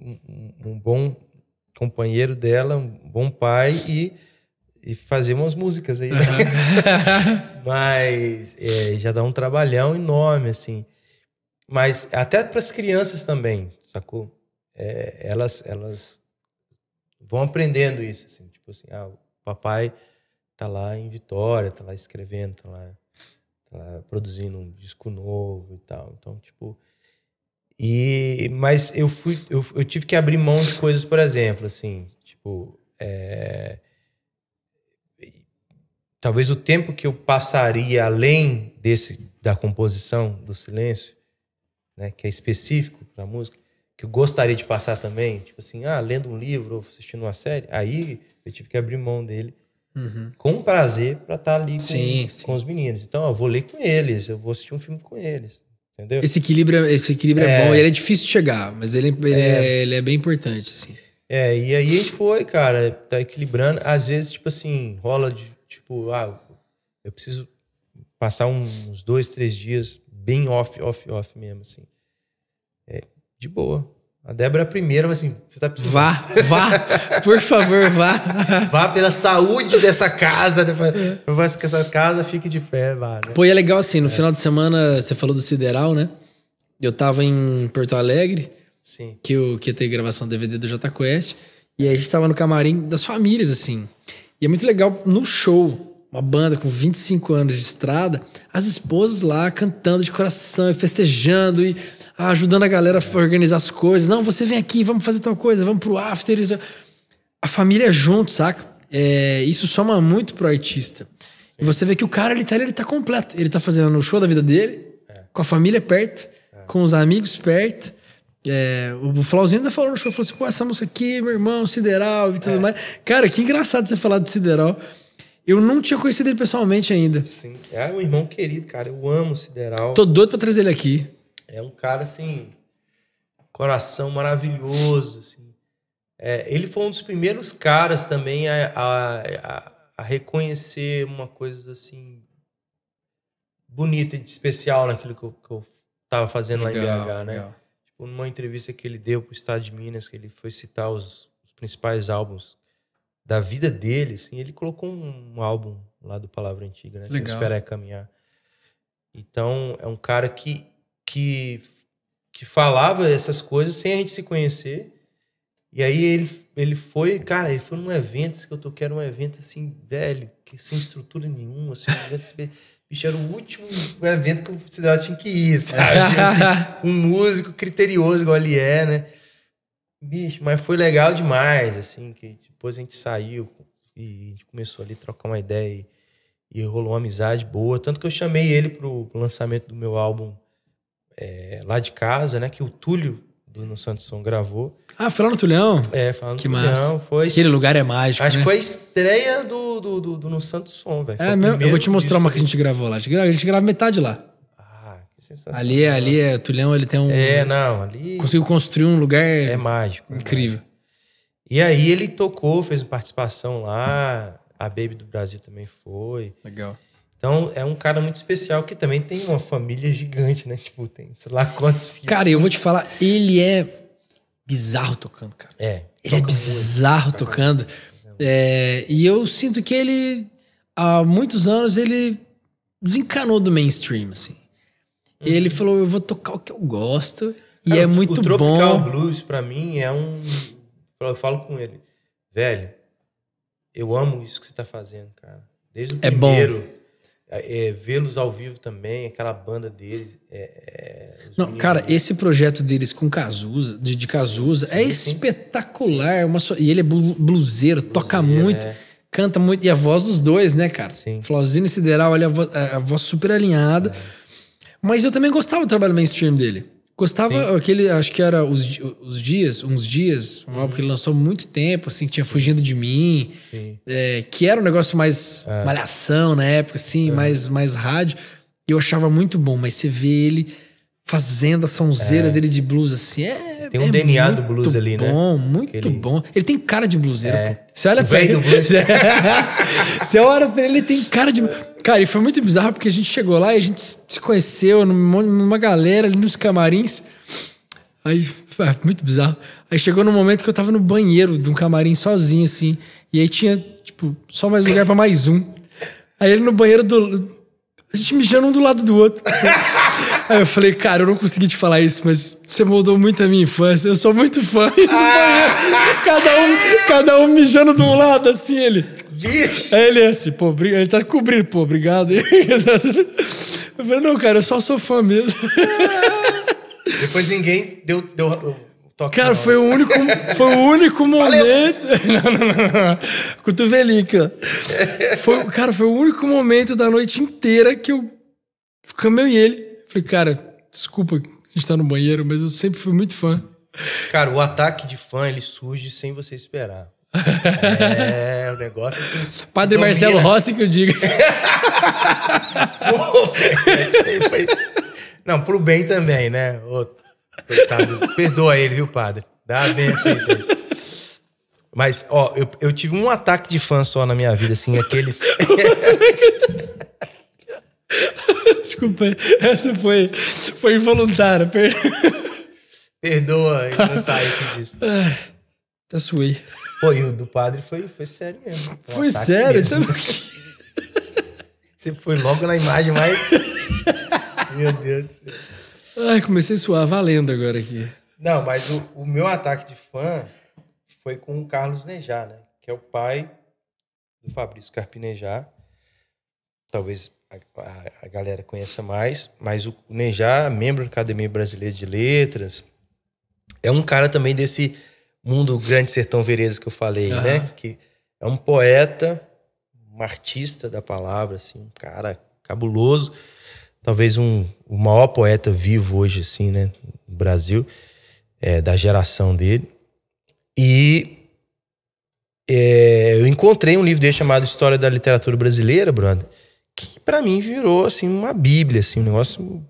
um, um- bom companheiro dela, um bom pai e, e fazer umas músicas aí. né? Mas é, já dá um trabalhão enorme, assim. Mas até para as crianças também, sacou? É, elas, elas vão aprendendo isso, assim. Tipo assim, ah, o papai tá lá em Vitória, tá lá escrevendo, tá lá, tá lá produzindo um disco novo e tal. Então, tipo... E, mas eu fui, eu, eu tive que abrir mão de coisas, por exemplo, assim, tipo, é, talvez o tempo que eu passaria além desse da composição do silêncio, né, que é específico para música, que eu gostaria de passar também, tipo assim, ah, lendo um livro ou assistindo uma série, aí eu tive que abrir mão dele com prazer para estar ali com, Sim, sim. com os meninos. Então, eu vou ler com eles, eu vou assistir um filme com eles, entendeu? Esse equilíbrio, esse equilíbrio é. É. bom ele é difícil de chegar, mas ele, ele, é. É. ele é bem importante, assim. É, e aí a gente foi, cara, tá equilibrando. Às vezes, tipo assim, rola de, tipo, ah, eu preciso passar uns dois, três dias bem off, off, off mesmo, assim. É, de boa. A Débora é a primeira, mas assim, você tá precisando. Vá, vá, por favor, vá. Vá pela saúde dessa casa, né? Pra- que essa casa fique de pé, vá, né? Pô, e é legal assim, no final de semana, você falou do Sideral, né? Eu tava em Porto Alegre, Sim. que eu que ia ter gravação DVD do Jota Quest, e aí a gente tava no camarim das famílias, assim. E é muito legal no show, uma banda com 25 anos de estrada, as esposas lá cantando de coração e festejando e ajudando a galera a organizar as coisas. Não, você vem aqui, vamos fazer tal coisa, vamos pro after. Isso. A família junto, saca? É, isso soma muito pro artista. E você vê que o cara, ele tá, ele tá completo. Ele tá fazendo o show da vida dele, com a família perto, com os amigos perto. É, o Flauzinho ainda falou no show, falou assim, pô, essa música aqui, meu irmão, Sideral e tudo mais. Cara, que engraçado você falar do Sideral. Eu não tinha conhecido ele pessoalmente ainda. Sim. É um irmão querido, cara. Eu amo o Sideral. Tô doido pra trazer ele aqui. É um cara, assim, coração maravilhoso, assim. É, ele foi um dos primeiros caras também a, a, a- reconhecer uma coisa, assim, bonita e especial naquilo que eu, que eu tava fazendo lá em BH, né? legal. Tipo, numa entrevista que ele deu pro Estado de Minas, que ele foi citar os, os principais álbuns da vida dele, assim, ele colocou um, um álbum lá do Palavra Antiga, né? Que Legal. Espera é Caminhar. Então, é um cara que, que, que falava essas coisas sem a gente se conhecer E aí ele, ele foi, cara, ele foi num evento que eu toquei, era um evento assim, velho, que sem estrutura nenhuma, assim, um evento, bicho, era o último evento que eu que tinha que ir, sabe? Assim, um músico criterioso igual ele é, né? Bicho, mas foi legal demais, assim, que depois a gente saiu e a gente começou ali a trocar uma ideia e, e rolou uma amizade boa. Tanto que eu chamei ele pro, pro lançamento do meu álbum é, lá de casa, né? Que o Túlio do No Santos Som gravou. Ah, foi lá no Tulhão? É, falando Que do massa. Tulhão, Foi, Aquele lugar é mágico, acho né? que foi a estreia do, do, do, do No Santos Som, velho. É mesmo? Eu vou te mostrar uma que a gente gravou lá. A gente grava, a gente grava metade lá. Ah, que sensacional. Ali, ali é, Tulhão, ele tem um... É, não, ali Conseguiu construir um lugar é mágico. incrível. E aí ele tocou, fez uma participação lá. A Baby do Brasil também foi. Legal. Então é um cara muito especial que também tem uma família gigante, né? Tipo, tem sei lá quantos filhos. Cara, eu vou te falar, ele é bizarro tocando, cara. É. Ele é bizarro tocando. É, e eu sinto que ele, há muitos anos, ele desencanou do mainstream, assim. Ele falou, eu vou tocar o que eu gosto. E Cara, é o- muito o Tropical bom. Blues, pra mim, é um. Eu falo com ele, velho, eu amo isso que você tá fazendo, cara. Desde o É bom. primeiro. É, é, Vê-los ao vivo também, aquela banda deles. é, é, Não, cara, esse projeto deles com Cazuza, de, de Cazuza, é Sim, sim. espetacular. Uma so- E ele é blu- bluseiro, toca muito, é. canta muito. E a voz dos dois, né, cara? Sim. Flauzino e Sideral, olha a voz, a voz super alinhada. Mas eu também gostava do trabalho mainstream dele. Gostava aquele, acho que era os, os Dias, uns Dias, um álbum que ele lançou há muito tempo, assim, que tinha Fugindo de Mim, Sim. é, que era um negócio mais malhação na época, assim, mais, mais rádio. E eu achava muito bom, mas você vê ele fazendo a sonzeira dele de blues, assim, é. Tem um é DNA do blues ali, né? Bom, muito Aquele- bom. Ele tem cara de bluseiro, É. pô. Você olha O pra ele. do blues. Você olha pra ele, ele tem cara de. Cara, e foi muito bizarro porque a gente chegou lá e a gente se conheceu numa numa galera ali nos camarins. Aí, ah, muito bizarro. Aí chegou num momento que eu tava no banheiro de um camarim sozinho, assim. E aí tinha, tipo, só mais lugar pra mais um. Aí ele no banheiro do. A gente mijando um do lado do outro. Aí eu falei, cara, eu não consegui te falar isso, mas você moldou muito a minha infância. Eu sou muito fã banheiro. Cada um, cada um mijando de um lado, assim, ele. Bicho! Aí ele é assim, pô, ele tá cobrindo, pô, obrigado. Eu falei, não, cara, eu só sou fã mesmo. Depois ninguém deu, deu o toque. Cara, foi o único, foi o único momento. Não, não, não, não. Cotovelinho aqui, ó. Foi, cara, foi o único momento da noite inteira que eu. Ficamos eu e ele. Falei, cara, desculpa gente tá no banheiro, mas eu sempre fui muito fã. Cara, o ataque de fã, ele surge sem você esperar. É, o negócio assim. Padre domina. Marcelo Rossi que eu digo. Pô, foi- Não, pro bem também, né? Ô, coitado, perdoa ele, viu, padre? Dá a benção aí. Mas, ó, eu, eu tive um ataque de fã só na minha vida, assim, aqueles. Desculpa, essa foi, foi involuntária. Per... Perdoa, eu não saí disso. Tá suei. Pô, e o do padre foi, foi sério mesmo. Foi ataque sério? mesmo. Então... Você foi logo na imagem mais. Meu Deus do céu. Ai, comecei a suar valendo agora aqui. Não, mas o, o meu ataque de fã foi com o Carlos Nejar, né? Que é o pai do Fabrício Carpinejar. Talvez a, a- a galera conheça mais, mas o Nejar, membro da Academia Brasileira de Letras, é um cara também desse mundo Grande Sertão Vereza que eu falei, Aham. né? Que é um poeta, um artista da palavra, assim, um cara cabuloso. Talvez um, o maior poeta vivo hoje, assim, né? No Brasil, é, da geração dele. E é, eu encontrei um livro dele chamado História da Literatura Brasileira, brother, que pra mim virou, assim, uma bíblia, assim, um negócio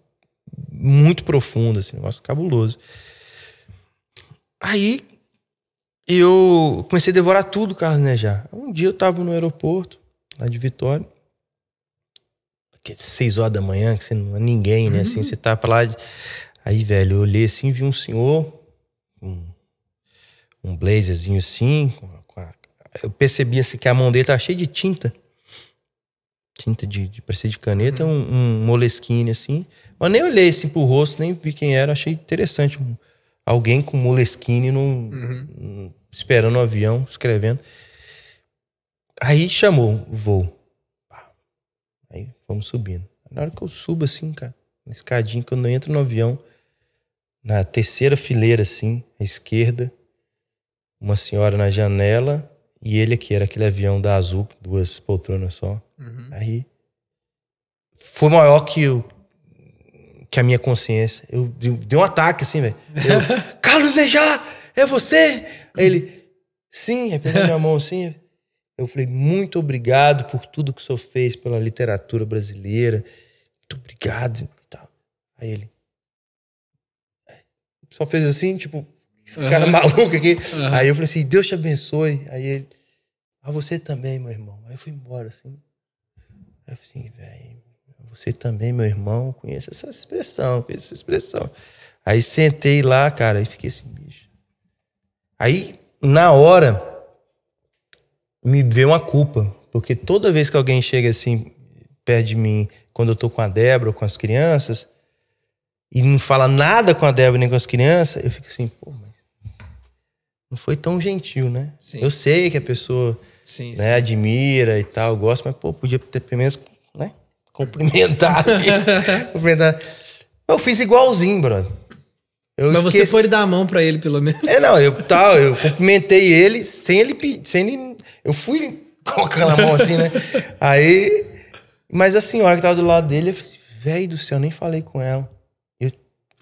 muito profundo, assim, um negócio cabuloso. Aí eu comecei a devorar tudo, Carlos Nejar. Um dia eu tava no aeroporto, lá de Vitória, que é seis horas da manhã, que você não é ninguém, né? Assim, você tá pra lá. de- Aí, velho, eu olhei assim, vi um senhor, um, um blazerzinho assim. com a- com a- eu percebi assim, que a mão dele tava cheia de tinta. Tinta de, de parecer de caneta, um, um moleskine assim. Mas nem olhei assim pro rosto, nem vi quem era, achei interessante. alguém com moleskine num, num- esperando o avião, escrevendo. Aí chamou o voo. Aí fomos subindo. Na hora que eu subo assim, cara, na escadinha, quando eu entro no avião, na terceira fileira, assim, à esquerda, uma senhora na janela e ele aqui, era aquele avião da Azul, duas poltronas só. Uhum. Aí foi maior que o que a minha consciência. Eu dei um ataque assim, velho. Carlos Nejar, é você? Aí ele, sim, aí pegou minha mão assim. Eu falei, muito obrigado por tudo que o senhor fez pela literatura brasileira. Muito obrigado. e tal. Aí ele só fez assim, tipo, esse cara Aham. maluco aqui. Aham. Aí eu falei assim, Deus te abençoe. Aí ele, a você também, meu irmão. Aí eu fui embora, assim. Aí eu falei assim, velho, você também, meu irmão, conheço essa expressão, conheço essa expressão. Aí sentei lá, cara, e fiquei assim, bicho. Aí, na hora, me veio uma culpa. Porque toda vez que alguém chega assim, perto de mim, quando eu tô com a Débora ou com as crianças, e não fala nada com a Débora nem com as crianças, eu fico assim, pô, mas não foi tão gentil, né? Sim. Eu sei que a pessoa Sim, né, admira e tal, gosta, mas pô, podia ter pelo menos, né, cumprimentado. aqui. cumprimentado. Eu fiz igualzinho, brother. Eu Mas você esqueci- pode dar a mão pra ele, pelo menos. É, não, eu tal, eu cumprimentei ele sem ele pedir, sem ele. Eu fui colocando a mão assim, né? Aí. Mas a senhora que tava do lado dele, eu falei assim, velho do céu, eu nem falei com ela. Eu,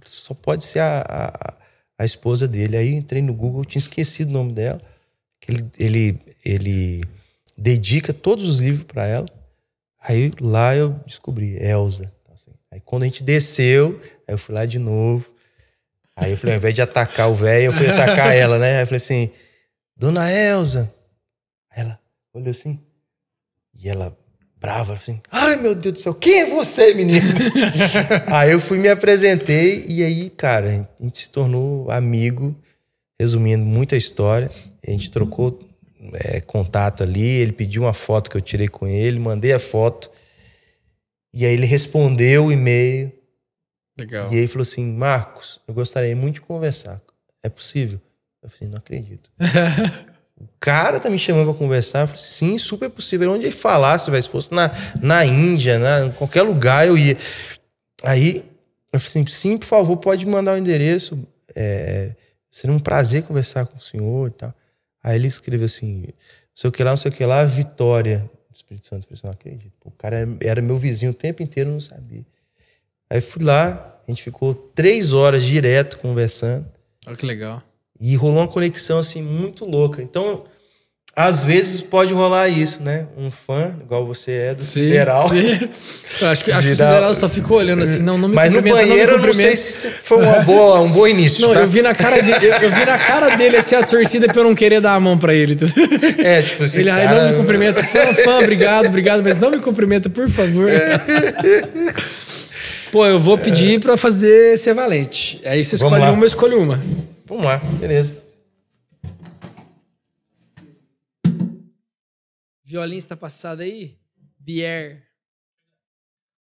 só pode ser a, a, a esposa dele. Aí eu entrei no Google, eu tinha esquecido o nome dela. Que ele, ele, ele dedica todos os livros pra ela. Aí lá eu descobri, Elza. Assim. Aí quando a gente desceu, aí eu fui lá de novo. Aí eu falei, ao invés de atacar o velho, eu fui atacar ela, né? Aí eu falei assim, Dona Elza. Aí ela olhou assim. E ela, brava, assim, ai meu Deus do céu, quem é você, menino? aí eu fui, me apresentei, e aí, cara, a gente se tornou amigo, resumindo muita história. A gente trocou é, contato ali, ele pediu uma foto que eu tirei com ele, mandei a foto. E aí ele respondeu o e-mail. Legal. E aí falou assim: Marcos, eu gostaria muito de conversar. É possível? Eu falei: não acredito. O cara tá me chamando pra conversar. Eu falei: sim, super possível. Onde ele falasse, velho, se fosse na, na Índia, na, em qualquer lugar eu ia. Aí eu falei assim: sim, por favor, pode mandar o endereço. É, seria um prazer conversar com o senhor e tal. Aí ele escreveu assim: não sei o que lá, não sei o que lá, Vitória do Espírito Santo. Eu falei assim: não acredito. O cara era meu vizinho o tempo inteiro, não sabia. Aí fui lá, a gente ficou três horas direto conversando Olha que legal. E rolou uma conexão assim muito louca. Então, às vezes pode rolar isso, né? Um fã, igual você é do Sideral. sim. Acho que, acho que o Sideral. Só ficou olhando assim, não, não me Mas no cumprimenta, não banheiro eu não sei se foi uma boa, um bom início. Não, tá? eu vi na cara dele, eu, eu vi na cara dele assim a torcida pra eu não querer dar a mão pra ele. É, tipo assim. Ele, cara, não me cumprimenta. Fã, fã, obrigado, obrigado, mas não me cumprimenta, por favor. Pô, eu vou pedir pra fazer ser valente. Aí você Vamos escolhe uma, eu escolho uma. Vamos lá, beleza. Violinho está passado aí? Bier.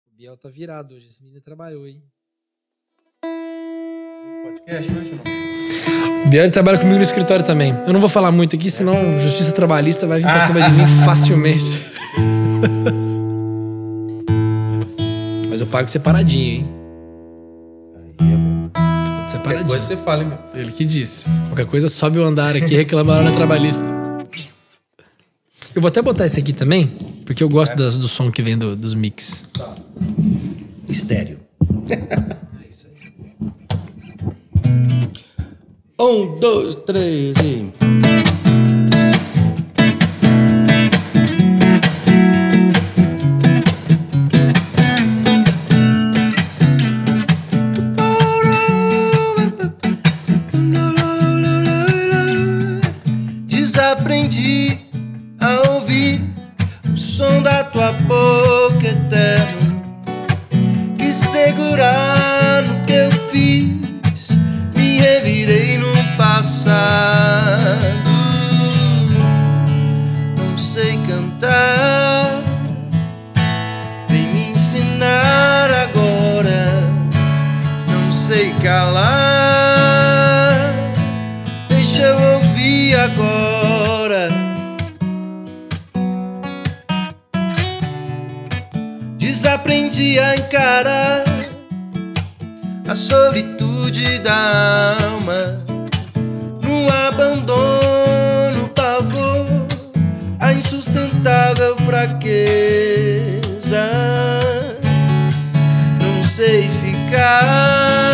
O Biel tá virado hoje. Esse menino trabalhou, hein? Podcast? O Biel trabalha comigo no escritório também. Eu não vou falar muito aqui, senão justiça trabalhista vai vir pra cima de mim facilmente. Mas eu pago separadinho, hein? Aí, é mesmo. Separadinho. Depois você fala, hein, meu. Ele que disse. Qualquer coisa sobe o andar aqui e reclama na trabalhista. Eu vou até botar esse aqui também, porque eu gosto das- do som que vem do- dos mix. Estéreo. um, dois, três e. Desaprendi a encarar a solitude da alma no abandono, pavor, a insustentável fraqueza. Não sei ficar,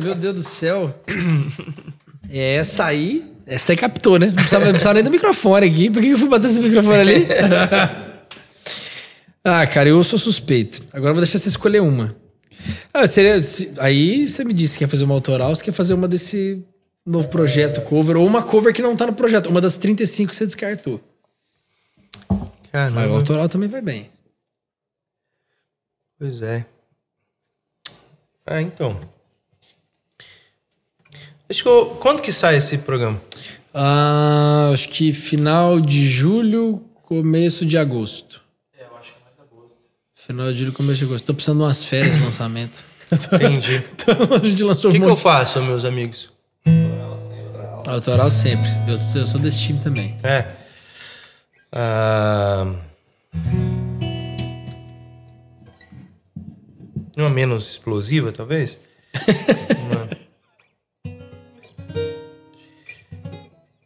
meu Deus do céu. É, essa aí, essa aí captou, né? Não precisava, não precisava nem do microfone aqui. Por que eu fui bater esse microfone ali? ah, cara, eu sou suspeito. Agora eu vou deixar você escolher uma. Ah, seria, se- aí você me disse que quer fazer uma autoral, você quer fazer uma desse novo projeto cover, ou uma cover que não tá no projeto, uma das 35 que você descartou. Mas o Caramba. autoral também vai bem. Pois é. Ah, então. Acho que eu- quando que sai esse programa? Ah, acho que final de julho, começo de agosto. É, eu acho que é mais agosto. Final de julho, começo de agosto. Tô precisando de umas férias de lançamento. Entendi. então a gente lançou O que, um que eu faço, meus amigos? Autoral sempre. Eu, eu sou desse time também. É. Ah, Uma menos explosiva, talvez? Uma-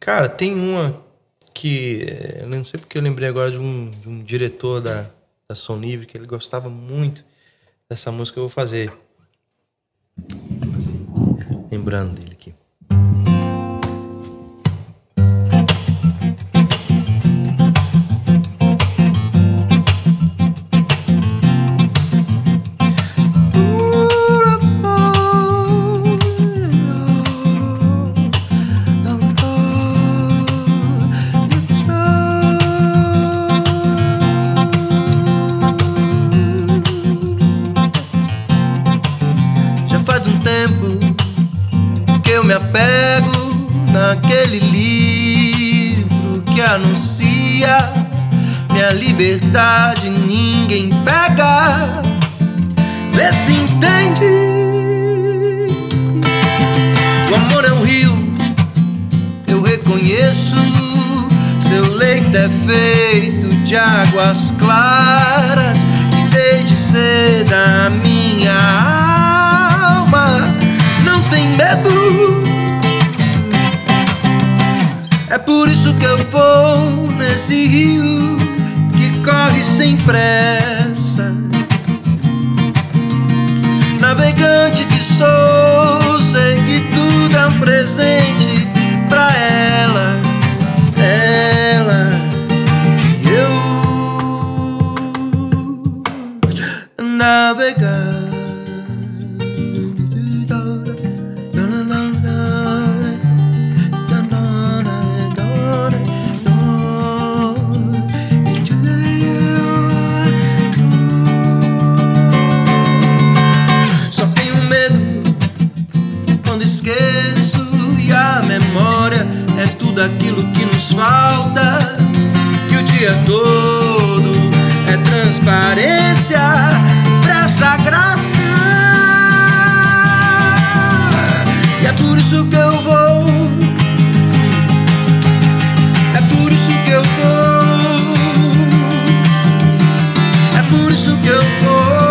Cara, tem uma que. eh, Eu não sei porque eu lembrei agora de um, de um diretor da, da Livre que ele gostava muito dessa música que eu vou fazer. Lembrando dele aqui. Naquele livro que anuncia minha liberdade. Ninguém pega, vê se entende. O amor é um rio, eu reconheço. Seu leito é feito de águas claras que desde cedo a minha alma não tem medo. É por isso que eu vou nesse rio que corre sem pressa. Navegante que sou, sei que tudo é um presente pra ela, ela e eu. navegar. Falta. Que o dia todo é transparência pra essa graça. E é por isso que eu vou. É por isso que eu vou. É por isso que eu vou.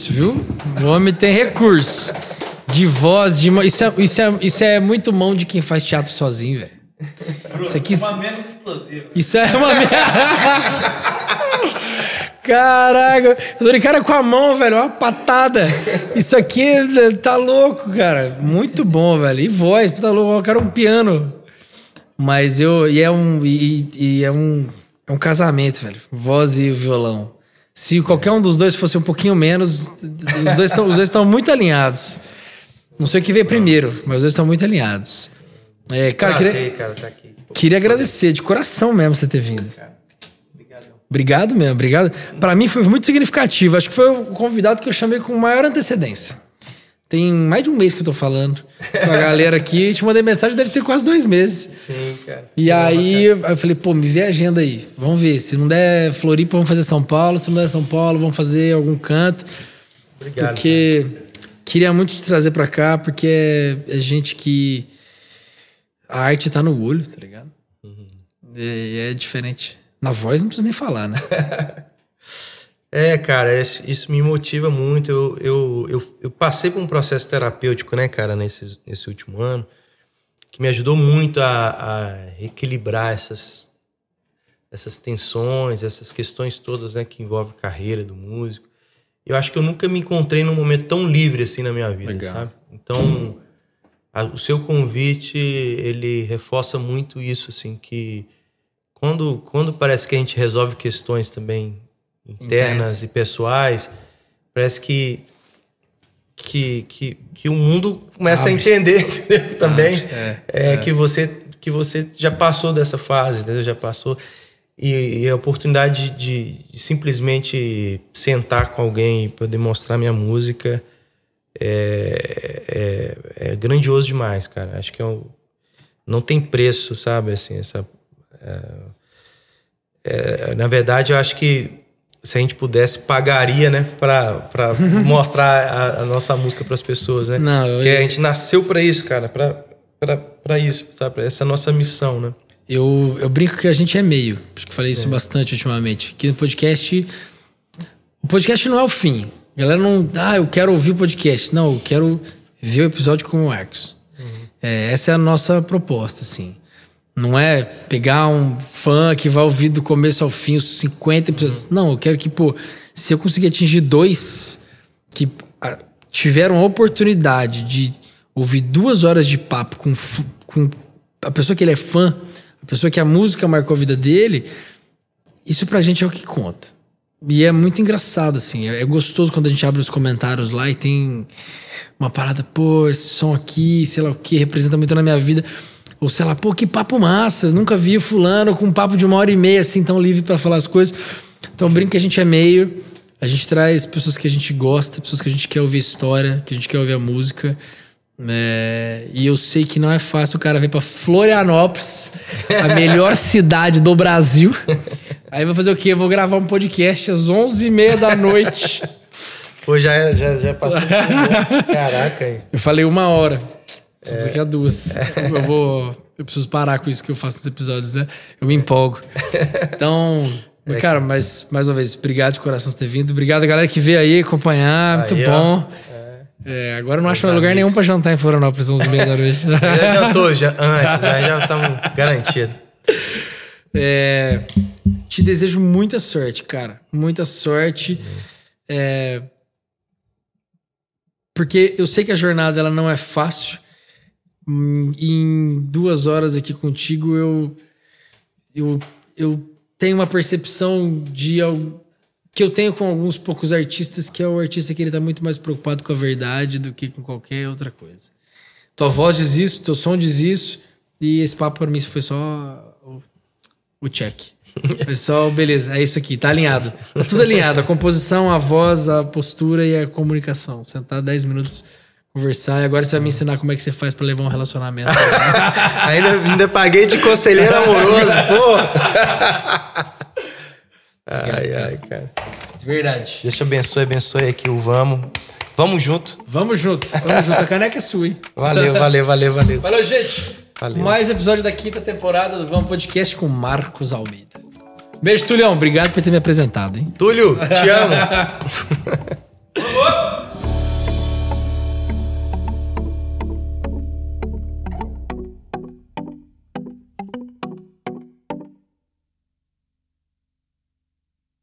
Recurso, viu? O homem tem recurso. De voz, de. Isso é, isso, é, isso é muito mão de quem faz teatro sozinho, velho. Isso aqui. Uma menos explosiva. Isso é uma merda. Caraca, eu tô de cara com a mão, velho, uma patada. Isso aqui tá louco, cara. Muito bom, velho. E voz, tá louco. Eu quero um piano. Mas eu. E é um. E, e é um. É um casamento, velho. Voz e violão. Se qualquer um dos dois fosse um pouquinho menos, os dois estão, os dois estão muito alinhados. Não sei o que veio primeiro, mas os dois estão muito alinhados. É, cara, queria, Prazer, cara, tá aqui. queria agradecer de coração mesmo você ter vindo. Obrigado mesmo, obrigado. Pra mim foi muito significativo. Acho que foi o convidado que eu chamei com maior antecedência. Tem mais de um mês que eu tô falando com a galera aqui. Te mandei mensagem, deve ter quase dois meses. Sim, cara. E aí eu falei, pô, me vê a agenda aí. Vamos ver. Se não der Floripa, vamos fazer São Paulo. Se não der São Paulo, vamos fazer algum canto. Obrigado. porque queria muito te trazer pra cá, porque é, é gente que. A arte tá no olho, tá ligado? E é diferente. Na voz não precisa nem falar, né? É, cara, isso me motiva muito. Eu, eu, eu, eu passei por um processo terapêutico, né, cara, nesse, nesse último ano, que me ajudou muito a, a equilibrar essas, essas tensões, essas questões todas, né, que envolvem carreira do músico. Eu acho que eu nunca me encontrei num momento tão livre assim na minha vida, Legal. sabe? Então, a- o seu convite, ele reforça muito isso, assim, que quando, quando parece que a gente resolve questões também internas e pessoais, parece que que, que, que o mundo começa a Abre. entender entendeu? também é, é, que você que você já passou dessa fase, entendeu? Já passou e, e a oportunidade de, de simplesmente sentar com alguém e poder mostrar minha música é, é, é grandioso demais, cara. Acho que é um, não tem preço, sabe? Assim, essa, é, é, na verdade, eu acho que se a gente pudesse, pagaria, né? Pra, pra mostrar a, a nossa música pras pessoas, né? Não, eu- Porque a gente nasceu pra isso, cara. Pra, para isso, sabe? Pra essa nossa missão, né? Eu, eu brinco que a gente é meio. Acho que falei isso bastante ultimamente. Que no podcast. O podcast não é o fim. A galera não. Ah, eu quero ouvir o podcast. Não, eu quero ver o episódio com o Marcos. É, essa é a nossa proposta, assim. Não é pegar um fã que vai ouvir do começo ao fim os 50 episódios. Não, eu quero que, pô, se eu conseguir atingir dois que ah, tiveram a oportunidade de ouvir duas horas de papo com, com a pessoa que ele é fã, a pessoa que a música marcou a vida dele, isso pra gente é o que conta. E é muito engraçado, assim. É é gostoso quando a gente abre os comentários lá e tem uma parada, pô, esse som aqui, sei lá o que, representa muito na minha vida. Ou sei lá, pô, que papo massa. Eu nunca vi fulano com um papo de uma hora e meia, assim, tão livre pra falar as coisas. Então, brinco que a gente é meio. A gente traz pessoas que a gente gosta, pessoas que a gente quer ouvir história, que a gente quer ouvir a música. É, e eu sei que não é fácil o cara vir pra Florianópolis, a melhor cidade do Brasil. Aí vai fazer o quê? Eu vou gravar um podcast às 11h30 da noite. Pô, já, já, já passou. Caraca, hein? Eu falei uma hora. Estamos aqui a duas. Eu vou. Eu preciso parar com isso que eu faço nos episódios, né? Eu me empolgo. Então, cara, mas mais uma vez, obrigado de coração por ter vindo. Obrigado, galera que veio aí acompanhar. Muito Aí, bom. É, agora eu não acho Meus lugar amigos. nenhum pra jantar em Florianópolis às 11h30 da noite. Já tô, já, antes, já já estamos garantidos. É, te desejo muita sorte, cara. Muita sorte. É, porque eu sei que a jornada ela não é fácil. Hum, Em duas horas aqui contigo, eu, eu, eu tenho uma percepção de al- que eu tenho com alguns poucos artistas, que é o artista que ele tá muito mais preocupado com a verdade do que com qualquer outra coisa. Tua voz diz isso, teu som diz isso, e esse papo para mim foi só o, o check. Foi só, beleza, é isso aqui, tá alinhado. Tá tudo alinhado, a composição, a voz, a postura e a comunicação. Sentar 10 minutos, conversar, e agora você vai me ensinar como é que você faz para levar um relacionamento. Ainda, ainda paguei de conselheiro amoroso, pô. Ai, ai, cara. De verdade. Deus te abençoe, abençoe aqui o Vamos. Vamos junto. Vamos junto, vamos junto. A caneca é sua, hein? Valeu, valeu, valeu, valeu. Valeu, gente. Valeu. Mais um episódio da quinta temporada do Vamos Podcast com Marcos Almeida. Beijo, Tulhão. Obrigado por ter me apresentado, hein? Túlio, te amo.